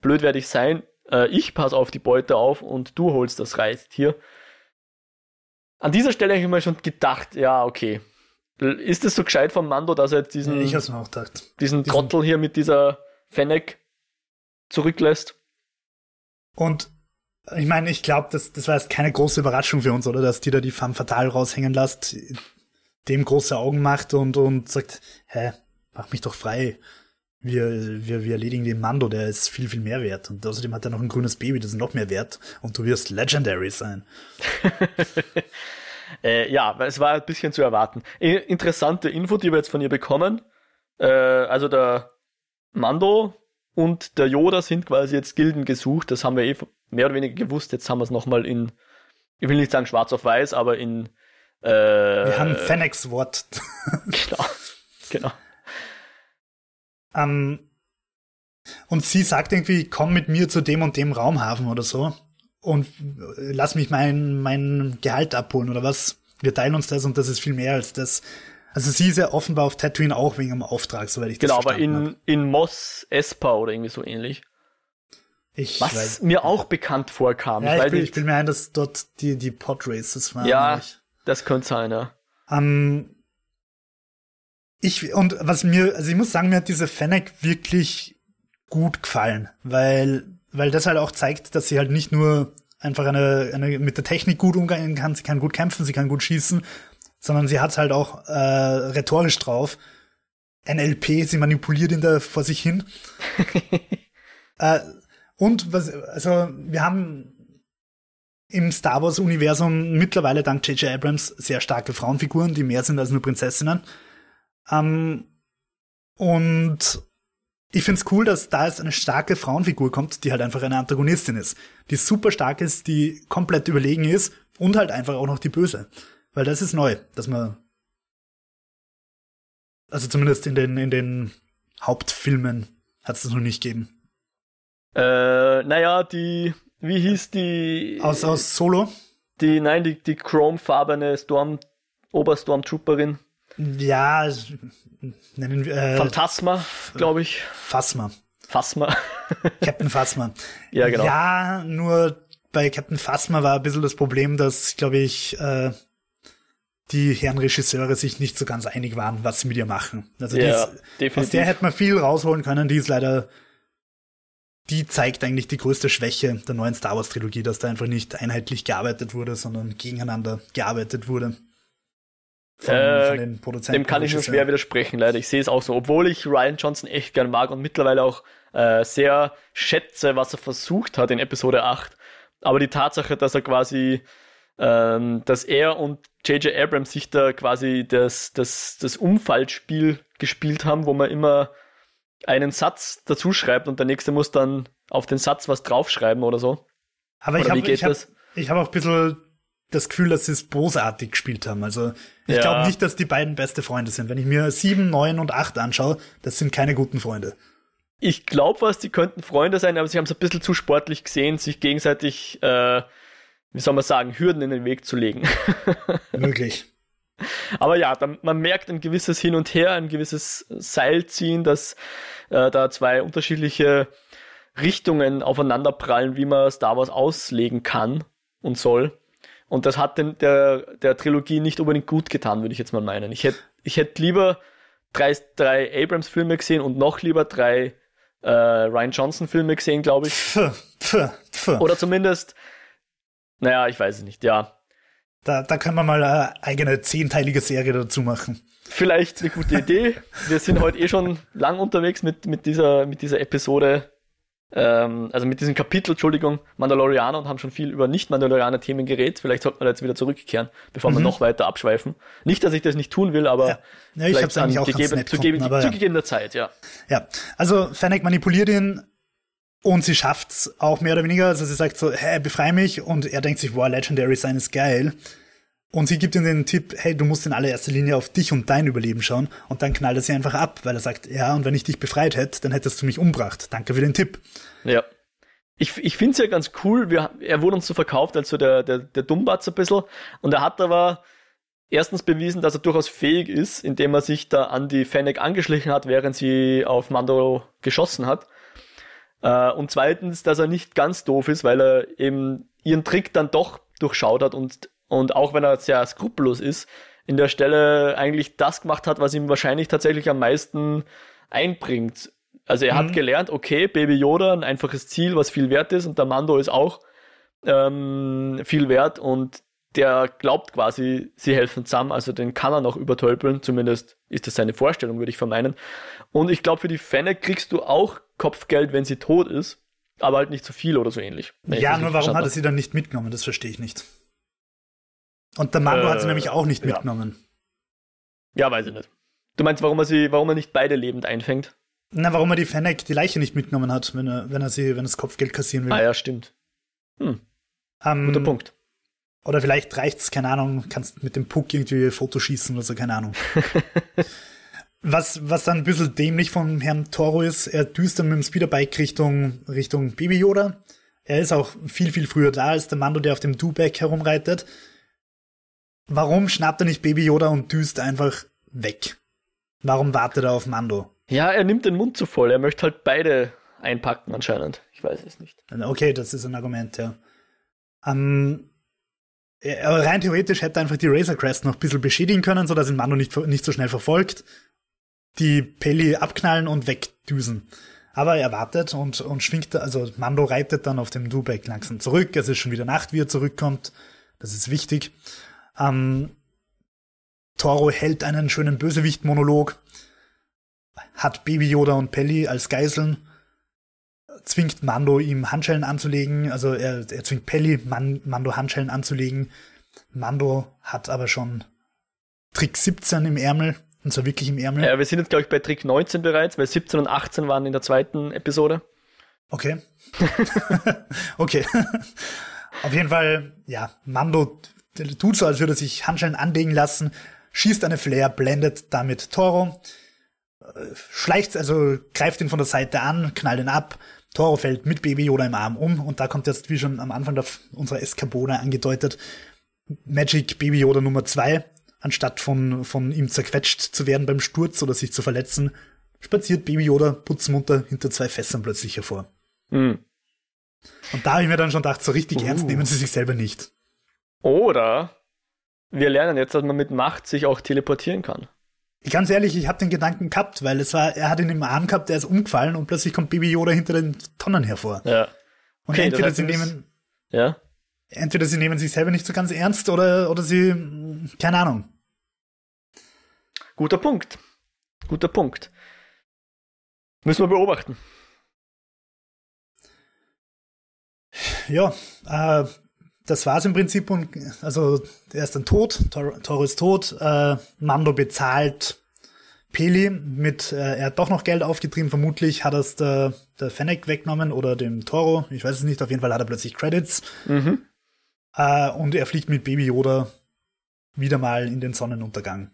blöd werde ich sein, äh, ich passe auf die Beute auf und du holst das Reittier. An dieser Stelle habe ich mir schon gedacht, ja, okay. Ist es so gescheit vom Mando, dass er jetzt diesen, ich mir auch gedacht. diesen Trottel hier mit dieser Fennec zurücklässt? Und Ich meine, ich glaube, das, das war jetzt keine große Überraschung für uns, oder? Dass die da die Femme Fatale raushängen lässt, dem große Augen macht und, und sagt, hä, mach mich doch frei. Wir, wir, wir erledigen den Mando, der ist viel, viel mehr wert. Und außerdem hat er noch ein grünes Baby, das ist noch mehr wert. Und du wirst Legendary sein. äh, ja, es war ein bisschen zu erwarten. Interessante Info, die wir jetzt von ihr bekommen. Äh, also der Mando und der Yoda sind quasi jetzt Gilden gesucht. Das haben wir eh mehr oder weniger gewusst. Jetzt haben wir es nochmal in, ich will nicht sagen schwarz auf weiß, aber in. Äh, wir haben Fennex Wort. genau, genau. Ähm, und sie sagt irgendwie, komm mit mir zu dem und dem Raumhafen oder so und lass mich mein, mein Gehalt abholen oder was. Wir teilen uns das und das ist viel mehr als das. Also sie ist ja offenbar auf Tatooine auch wegen einem Auftrag, soweit ich genau, das verstanden Genau, aber in, hab. in Mos Espa oder irgendwie so ähnlich. Ich Was weiß, mir auch bekannt vorkam. ja, ich, bin, nicht, ich bin mir ein, dass dort die, die Podraces waren. Ja. ich- das könnte sein, ja. Ähm, ich, und was mir, also ich muss sagen, mir hat diese Fennec wirklich gut gefallen, weil, weil das halt auch zeigt, dass sie halt nicht nur einfach eine, eine mit der Technik gut umgehen kann, sie kann gut kämpfen, sie kann gut schießen, sondern sie hat's halt auch äh, rhetorisch drauf. NLP, sie manipuliert ihn da vor sich hin. äh, und was, also wir haben im Star Wars Universum mittlerweile dank J.J. Abrams sehr starke Frauenfiguren, die mehr sind als nur Prinzessinnen. Ähm, und ich find's cool, dass da jetzt eine starke Frauenfigur kommt, die halt einfach eine Antagonistin ist, die super stark ist, die komplett überlegen ist und halt einfach auch noch die Böse. Weil das ist neu, dass man also zumindest in den in den Hauptfilmen hat es das noch nicht gegeben. Äh, naja, die, wie hieß die? Aus aus Solo Die, nein, die, die chromefarbene Storm, Oberstormtrooperin. Ja, nennen wir äh, Phantasma, glaube ich. Phasma. Phasma. Captain Phasma. Ja, genau. Ja, nur bei Captain Phasma war ein bisschen das Problem, dass, glaube ich, äh, die Herren Regisseure sich nicht so ganz einig waren, was sie mit ihr machen. Also Ja, ist, aus definitiv. der hätte man viel rausholen können, die ist leider, die zeigt eigentlich die größte Schwäche der neuen Star Wars Trilogie, dass da einfach nicht einheitlich gearbeitet wurde, sondern gegeneinander gearbeitet wurde. Von, Äh, von den Produzenten. Dem kann ich nur schwer widersprechen, leider. Ich sehe es auch so. Obwohl ich Ryan Johnson echt gern mag und mittlerweile auch äh, sehr schätze, was er versucht hat in Episode 8. Aber die Tatsache, dass er quasi, ähm, dass er und J.J. Abrams sich da quasi das, das, das Umfallspiel gespielt haben, wo man immer einen Satz dazu schreibt und der nächste muss dann auf den Satz was draufschreiben oder so. Aber ich Oder wie habe ich hab, ich hab auch ein bisschen das Gefühl, dass sie es bosartig gespielt haben. Also ich Ja. glaube nicht, dass die beiden beste Freunde sind. Wenn ich mir sieben, neun und acht anschaue, das sind keine guten Freunde. Ich glaube was, die könnten Freunde sein, aber sie haben es ein bisschen zu sportlich gesehen, sich gegenseitig, äh, wie soll man sagen, Hürden in den Weg zu legen. Möglich. Aber ja, dann, man merkt ein gewisses Hin und Her, ein gewisses Seilziehen, dass äh, da zwei unterschiedliche Richtungen aufeinanderprallen, wie man Star Wars auslegen kann und soll. Und das hat den, der, der Trilogie nicht unbedingt gut getan, würde ich jetzt mal meinen. Ich hätte ich hätt lieber drei, drei Abrams-Filme gesehen und noch lieber drei äh, Ryan Johnson-Filme gesehen, glaube ich. Pff, pff, pff. Oder zumindest, naja, ich weiß es nicht, ja. Da, da können wir mal eine eigene zehnteilige Serie dazu machen. Vielleicht eine gute Idee. Wir sind heute eh schon lang unterwegs mit, mit, dieser, mit dieser Episode, ähm, also mit diesem Kapitel, Entschuldigung, Mandalorianer und haben schon viel über Nicht-Mandalorianer-Themen geredet. Vielleicht sollten wir da jetzt wieder zurückkehren, bevor wir Mhm. noch weiter abschweifen. Nicht, dass ich das nicht tun will, aber Ja. Ja, ich hab's eigentlich auch gegeben, zu, aber zu ja. gegebener Zeit, ja. Ja, also Fennec manipuliert ihn und sie schafft's auch mehr oder weniger. Also sie sagt so, hey, befrei mich und er denkt sich, wow, Legendary sein ist geil. Und sie gibt ihm den Tipp, hey, du musst in allererster Linie auf dich und dein Überleben schauen. Und dann knallt er sie einfach ab, weil er sagt, ja, und wenn ich dich befreit hätte, dann hättest du mich umbracht. Danke für den Tipp. Ja. Ich, ich finde es ja ganz cool. Wir, er wurde uns so verkauft als so der, der, der Dummbatz ein bisschen. Und er hat aber erstens bewiesen, dass er durchaus fähig ist, indem er sich da an die Fennec angeschlichen hat, während sie auf Mando geschossen hat. Äh, und zweitens, dass er nicht ganz doof ist, weil er eben ihren Trick dann doch durchschaut hat und, und auch wenn er sehr skrupellos ist, in der Stelle eigentlich das gemacht hat, was ihm wahrscheinlich tatsächlich am meisten einbringt. Also er Mhm. hat gelernt, okay, Baby Yoda, ein einfaches Ziel, was viel wert ist, und der Mando ist auch ähm, viel wert und der glaubt quasi, sie helfen zusammen, also den kann er noch übertölpeln, zumindest ist das seine Vorstellung, würde ich vermeinen. Und ich glaube, für die Fennec kriegst du auch Kopfgeld, wenn sie tot ist, aber halt nicht so viel oder so ähnlich. Ja, nur warum hat er sie dann nicht mitgenommen? Das verstehe ich nicht. Und der Mando äh, hat sie äh, nämlich auch nicht mitgenommen. Ja. ja, weiß ich nicht. Du meinst, warum er sie, warum er nicht beide lebend einfängt? Na, warum er die Fennec, die Leiche nicht mitgenommen hat, wenn er, wenn er sie, wenn er das Kopfgeld kassieren will. Ah ja, stimmt. Hm. Um, Guter Punkt. Oder vielleicht reicht's, keine Ahnung, kannst mit dem Puck irgendwie Foto schießen oder so, keine Ahnung. was, was dann ein bisschen dämlich von Herrn Toro ist, er düst dann mit dem Speederbike Richtung, Richtung Baby Yoda. Er ist auch viel, viel früher da als der Mando, der auf dem Duback herumreitet. Warum schnappt er nicht Baby Yoda und düst einfach weg? Warum wartet er auf Mando? Ja, er nimmt den Mund zu voll. Er möchte halt beide einpacken anscheinend. Ich weiß es nicht. Okay, das ist ein Argument, ja. Ähm, aber rein theoretisch hätte er einfach die Razor Crest noch ein bisschen beschädigen können, sodass ihn Mando nicht, nicht so schnell verfolgt. Die Pelli abknallen und wegdüsen. Aber er wartet und, und schwingt, also Mando reitet dann auf dem Dubeck langsam zurück. Es ist schon wieder Nacht, wie er zurückkommt. Das ist wichtig. Ähm, Toro hält einen schönen Bösewicht-Monolog, hat Baby Yoda und Pelli als Geiseln zwingt Mando ihm Handschellen anzulegen, also er, er zwingt Pelli Man, Mando Handschellen anzulegen. Mando hat aber schon Trick 17 im Ärmel, und zwar wirklich im Ärmel. Ja, wir sind jetzt, glaube ich, bei Trick 19 bereits, weil 17 und 18 waren in der zweiten Episode. Okay. okay. Auf jeden Fall, ja, Mando tut so, als würde er sich Handschellen anlegen lassen, schießt eine Flare, blendet damit Toro, äh, schleicht, also greift ihn von der Seite an, knallt ihn ab, Toro fällt mit Baby Yoda im Arm um und da kommt jetzt, wie schon am Anfang unserer Eskabone angedeutet, Magic Baby Yoda Nummer zwei. Anstatt von, von ihm zerquetscht zu werden beim Sturz oder sich zu verletzen, spaziert Baby Yoda putzmunter hinter zwei Fässern plötzlich hervor. Mhm. Und da habe ich mir dann schon gedacht, so richtig uh. ernst nehmen sie sich selber nicht. Oder wir lernen jetzt, dass man mit Macht sich auch teleportieren kann. Ganz ehrlich, ich habe den Gedanken gehabt, weil es war, er hat ihn im Arm gehabt, er ist umgefallen und plötzlich kommt Baby Yoda hinter den Tonnen hervor. Ja. Und okay, entweder sie nehmen, ja. entweder sie nehmen sich selber nicht so ganz ernst oder, oder sie, keine Ahnung. Guter Punkt. Guter Punkt. Müssen wir beobachten. Ja, äh, das war's im Prinzip und also er ist dann tot, Toro ist tot, äh, Mando bezahlt Peli mit, äh, er hat doch noch Geld aufgetrieben, vermutlich hat er es der, der Fennec weggenommen oder dem Toro, ich weiß es nicht, auf jeden Fall hat er plötzlich Credits. Mhm. Äh, und er fliegt mit Baby Yoda wieder mal in den Sonnenuntergang.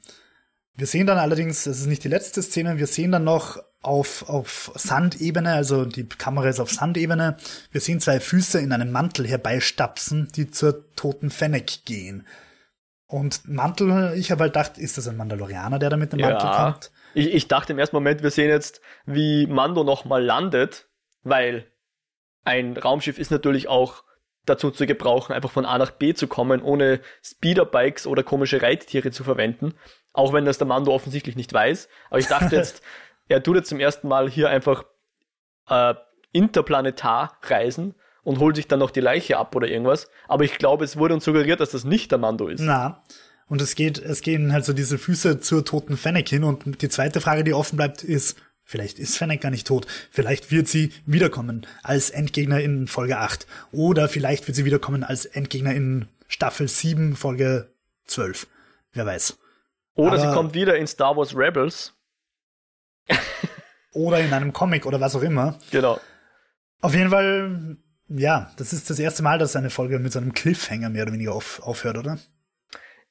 Wir sehen dann allerdings, das ist nicht die letzte Szene, wir sehen dann noch auf, auf Sandebene, also die Kamera ist auf Sandebene. Wir sehen zwei Füße in einem Mantel herbeistapsen, die zur toten Fennec gehen. Und Mantel, ich habe halt gedacht, ist das ein Mandalorianer, der da mit dem ja, Mantel kommt? Ich, ich dachte im ersten Moment, wir sehen jetzt, wie Mando nochmal landet, weil ein Raumschiff ist natürlich auch dazu zu gebrauchen, einfach von A nach B zu kommen, ohne Speederbikes oder komische Reittiere zu verwenden. Auch wenn das der Mando offensichtlich nicht weiß. Aber ich dachte jetzt, er tut jetzt zum ersten Mal hier einfach äh, interplanetar reisen und holt sich dann noch die Leiche ab oder irgendwas. Aber ich glaube, es wurde uns suggeriert, dass das nicht der Mando ist. Na. Und es geht, es gehen halt so diese Füße zur toten Fennec hin. Und die zweite Frage, die offen bleibt, ist, vielleicht ist Fennec gar nicht tot. Vielleicht wird sie wiederkommen als Endgegner in Folge 8. Oder vielleicht wird sie wiederkommen als Endgegner in Staffel 7, Folge 12. Wer weiß. Oder Aber sie kommt wieder in Star Wars Rebels oder in einem Comic oder was auch immer. Genau. Auf jeden Fall, ja, das ist das erste Mal, dass eine Folge mit so einem Cliffhanger mehr oder weniger auf, aufhört, oder?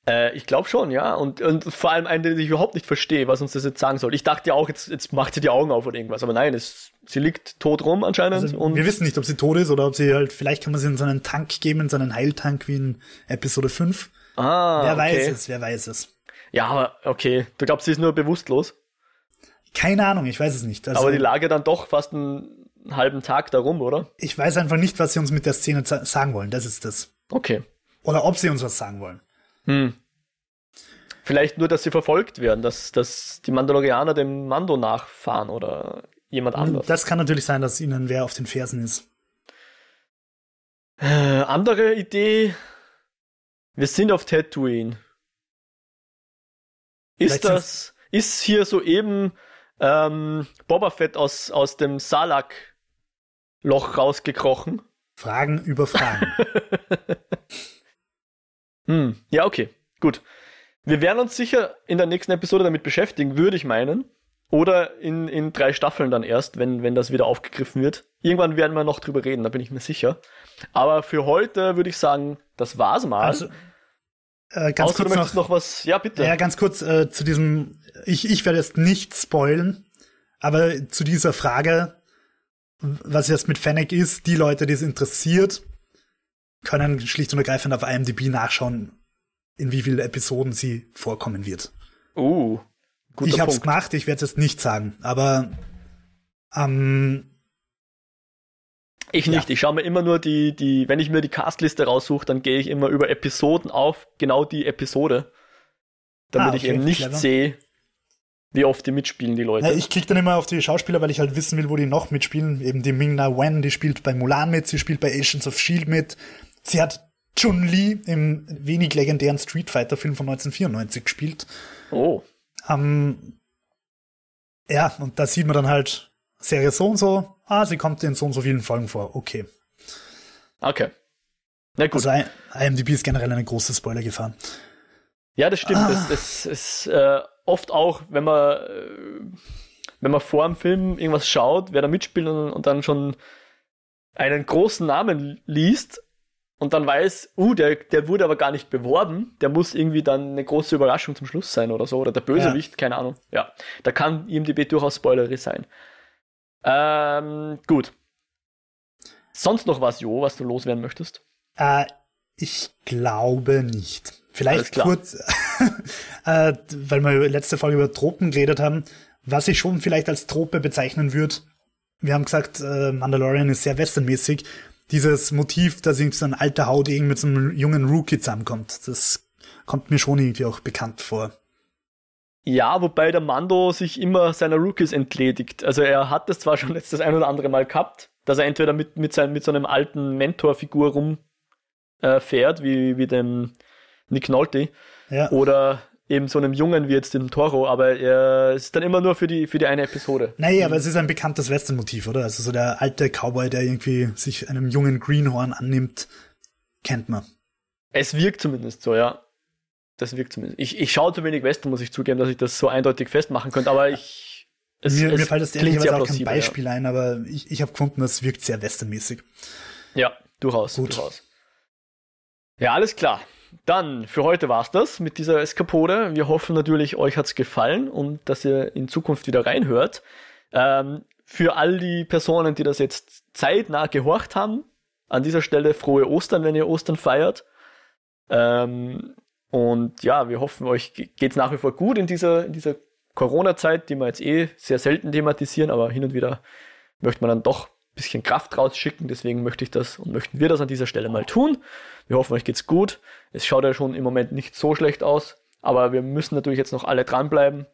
Äh, ich glaube schon, ja. Und, und vor allem einen, den ich überhaupt nicht verstehe, was uns das jetzt sagen soll. Ich dachte ja auch, jetzt, jetzt macht sie die Augen auf oder irgendwas. Aber nein, es, sie liegt tot rum anscheinend. Also, und wir wissen nicht, ob sie tot ist oder ob sie halt, vielleicht kann man sie in so einen Tank geben, in so einen Heiltank wie in Episode 5. Ah, wer okay. weiß es, wer weiß es. Ja, aber okay. Du glaubst, sie ist nur bewusstlos? Keine Ahnung, ich weiß es nicht. Also, Aber die lag ja dann doch fast einen halben Tag darum, oder? Ich weiß einfach nicht, was sie uns mit der Szene sagen wollen. Das ist das. Okay. Oder ob sie uns was sagen wollen. Hm. Vielleicht nur, dass sie verfolgt werden, dass, dass die Mandalorianer dem Mando nachfahren oder jemand hm, anders. Das kann natürlich sein, dass ihnen wer auf den Fersen ist. Äh, andere Idee. Wir sind auf Tatooine. Ist das, ist hier soeben ähm, Boba Fett aus, aus dem Salak-Loch rausgekrochen? Fragen über Fragen. hm, ja, okay, gut. Wir werden uns sicher in der nächsten Episode damit beschäftigen, würde ich meinen. Oder in, in drei Staffeln dann erst, wenn, wenn das wieder aufgegriffen wird. Irgendwann werden wir noch drüber reden, da bin ich mir sicher. Aber für heute würde ich sagen, das war's mal. Also, äh, ganz Außer kurz noch, noch was, ja bitte. Ja, ganz kurz äh, zu diesem, ich, ich werde jetzt nicht spoilen, aber zu dieser Frage, was jetzt mit Fennec ist, die Leute, die es interessiert, können schlicht und ergreifend auf IMDb nachschauen, in wie vielen Episoden sie vorkommen wird. Uh, guter Ich habe es gemacht, ich werde es jetzt nicht sagen, aber ähm, ich nicht. Ja. Ich schaue mir immer nur die, die, wenn ich mir die Castliste raussuche, dann gehe ich immer über Episoden auf, genau die Episode. Damit ah, okay, ich eben nicht sehe, wie oft die mitspielen, die Leute. Ja, ich klicke dann immer auf die Schauspieler, weil ich halt wissen will, wo die noch mitspielen. Eben die Ming-Na Wen, die spielt bei Mulan mit, sie spielt bei Agents of S.H.I.E.L.D. mit. Sie hat Chun-Li im wenig legendären Street Fighter-Film von 1994 gespielt. Oh. Ähm, ja, und da sieht man dann halt Serie so und so, ah, sie kommt in so und so vielen Folgen vor. Okay. Okay. Na gut. Also IMDb ist generell eine große Spoilergefahr. Ja, das stimmt. Ah. Das, das ist äh, oft auch, wenn man, äh, wenn man vor dem Film irgendwas schaut, wer da mitspielt und, und dann schon einen großen Namen liest und dann weiß, uh, der, der wurde aber gar nicht beworben, der muss irgendwie dann eine große Überraschung zum Schluss sein oder so, oder der Bösewicht, ja. keine Ahnung. Ja, da kann IMDb durchaus Spoilery sein. Ähm, gut. Sonst noch was, Jo, was du loswerden möchtest? Äh, ich glaube nicht. Vielleicht kurz, äh, weil wir letzte Folge über Tropen geredet haben, was ich schon vielleicht als Trope bezeichnen würde. Wir haben gesagt, äh, Mandalorian ist sehr westernmäßig. Dieses Motiv, dass irgendwie so ein alter Haudegen mit so einem jungen Rookie zusammenkommt, das kommt mir schon irgendwie auch bekannt vor. Ja, wobei der Mando sich immer seiner Rookies entledigt. Also er hat das zwar schon jetzt das ein oder andere Mal gehabt, dass er entweder mit, mit, seinem, mit so einem alten Mentorfigur rumfährt, äh, wie, wie dem Nick Nolte, ja. oder eben so einem Jungen wie jetzt dem Toro, aber er ist dann immer nur für die, für die eine Episode. Nee, aber es ist ein bekanntes Western-Motiv, oder? Also so der alte Cowboy, der irgendwie sich einem jungen Greenhorn annimmt, kennt man. Es wirkt zumindest so, ja. Das wirkt zumindest. Ich, ich schaue zu wenig Western, muss ich zugeben, dass ich das so eindeutig festmachen könnte, aber ich. Es, mir, es mir fällt das ehrlicherweise auch kein Beispiel ja. ein, aber ich, ich habe gefunden, das wirkt sehr westernmäßig. Ja, durchaus, Gut. durchaus. Ja, alles klar. Dann, für heute war's das mit dieser Eskapode. Wir hoffen natürlich, euch hat's gefallen und dass ihr in Zukunft wieder reinhört. Ähm, für all die Personen, die das jetzt zeitnah gehorcht haben, an dieser Stelle frohe Ostern, wenn ihr Ostern feiert. Ähm, und ja, wir hoffen, euch geht's nach wie vor gut in dieser, in dieser Corona-Zeit, die wir jetzt eh sehr selten thematisieren, aber hin und wieder möchte man dann doch ein bisschen Kraft rausschicken. Deswegen möchte ich das und möchten wir das an dieser Stelle mal tun. Wir hoffen, euch geht's gut. Es schaut ja schon im Moment nicht so schlecht aus, aber wir müssen natürlich jetzt noch alle dranbleiben,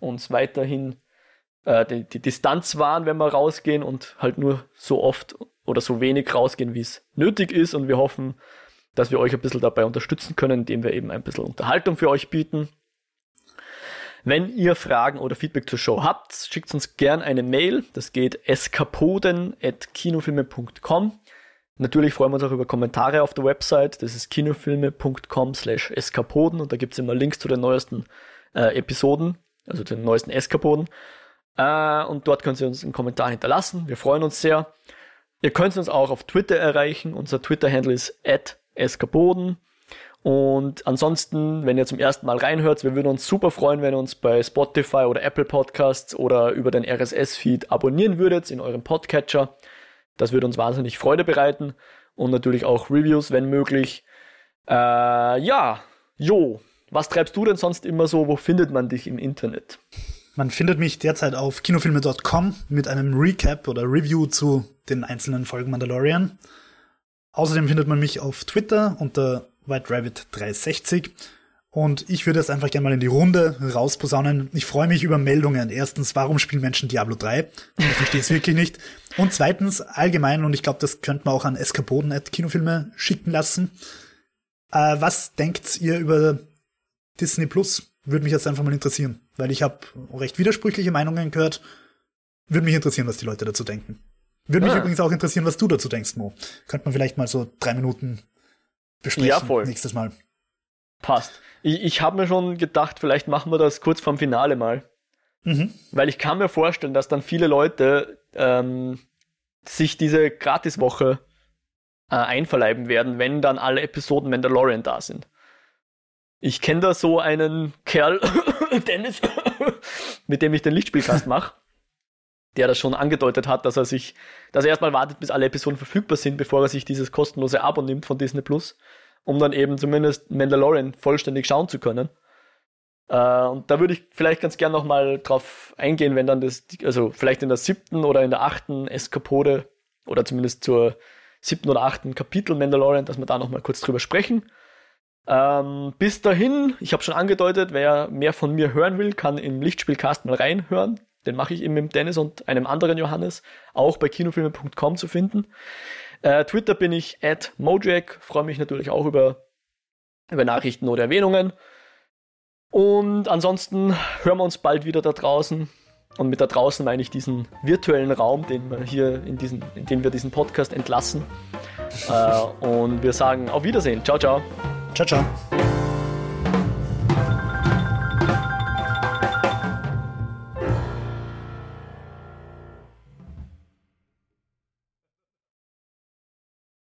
uns weiterhin äh, die, die Distanz wahren, wenn wir rausgehen und halt nur so oft oder so wenig rausgehen, wie es nötig ist. Und wir hoffen, dass wir euch ein bisschen dabei unterstützen können, indem wir eben ein bisschen Unterhaltung für euch bieten. Wenn ihr Fragen oder Feedback zur Show habt, schickt uns gern eine Mail. Das geht eskapoden.kinofilme.com. Natürlich freuen wir uns auch über Kommentare auf der Website. Das ist kinofilme.com slash eskapoden und da gibt es immer Links zu den neuesten äh, Episoden, also zu den neuesten Eskapoden. Äh, und dort könnt ihr uns einen Kommentar hinterlassen. Wir freuen uns sehr. Ihr könnt uns auch auf Twitter erreichen. Unser Twitter-Handle ist at Eskapoden. Und ansonsten, wenn ihr zum ersten Mal reinhört, wir würden uns super freuen, wenn ihr uns bei Spotify oder Apple Podcasts oder über den RSS-Feed abonnieren würdet in eurem Podcatcher. Das würde uns wahnsinnig Freude bereiten. Und natürlich auch Reviews, wenn möglich. Äh, ja, Jo, was treibst du denn sonst immer so? Wo findet man dich im Internet? Man findet mich derzeit auf kinofilme.com mit einem Recap oder Review zu den einzelnen Folgen Mandalorian. Außerdem findet man mich auf Twitter unter WhiteRabbit360 Und ich würde es einfach gerne mal in die Runde rausposaunen. Ich freue mich über Meldungen. Erstens, warum spielen Menschen Diablo 3? Ich verstehe es wirklich nicht. Und zweitens, allgemein, und ich glaube, das könnte man auch an Eskapoden Kinofilme schicken lassen. Äh, was denkt ihr über Disney Plus? Würde mich jetzt einfach mal interessieren, weil ich habe recht widersprüchliche Meinungen gehört. Würde mich interessieren, was die Leute dazu denken. Würde mich ah. übrigens auch interessieren, was du dazu denkst, Mo. Könnte man vielleicht mal so drei Minuten besprechen ja, voll. nächstes Mal. Passt. Ich, ich habe mir schon gedacht, vielleicht machen wir das kurz vorm Finale mal. Mhm. Weil ich kann mir vorstellen, dass dann viele Leute ähm, sich diese Gratiswoche äh, einverleiben werden, wenn dann alle Episoden Mandalorian da sind. Ich kenne da so einen Kerl, Dennis, mit dem ich den Lichtspielcast mache, der das schon angedeutet hat, dass er sich, dass er erstmal wartet, bis alle Episoden verfügbar sind, bevor er sich dieses kostenlose Abo nimmt von Disney Plus um dann eben zumindest Mandalorian vollständig schauen zu können. Äh, und da würde ich vielleicht ganz gern nochmal drauf eingehen, wenn dann das, also vielleicht in der siebten oder in der achten Eskapode oder zumindest zur siebten oder achten Kapitel Mandalorian, dass wir da nochmal kurz drüber sprechen. Ähm, bis dahin, ich habe schon angedeutet, wer mehr von mir hören will, kann im Lichtspielcast mal reinhören. Den mache ich eben mit Dennis und einem anderen Johannes, auch bei kinofilme.com zu finden. Äh, Twitter bin ich at Mojack, freue mich natürlich auch über, über Nachrichten oder Erwähnungen. Und ansonsten hören wir uns bald wieder da draußen. Und mit da draußen meine ich diesen virtuellen Raum, den wir hier in, diesen, in den wir diesen Podcast entlassen. äh, und wir sagen auf Wiedersehen. Ciao, ciao. Ciao, ciao.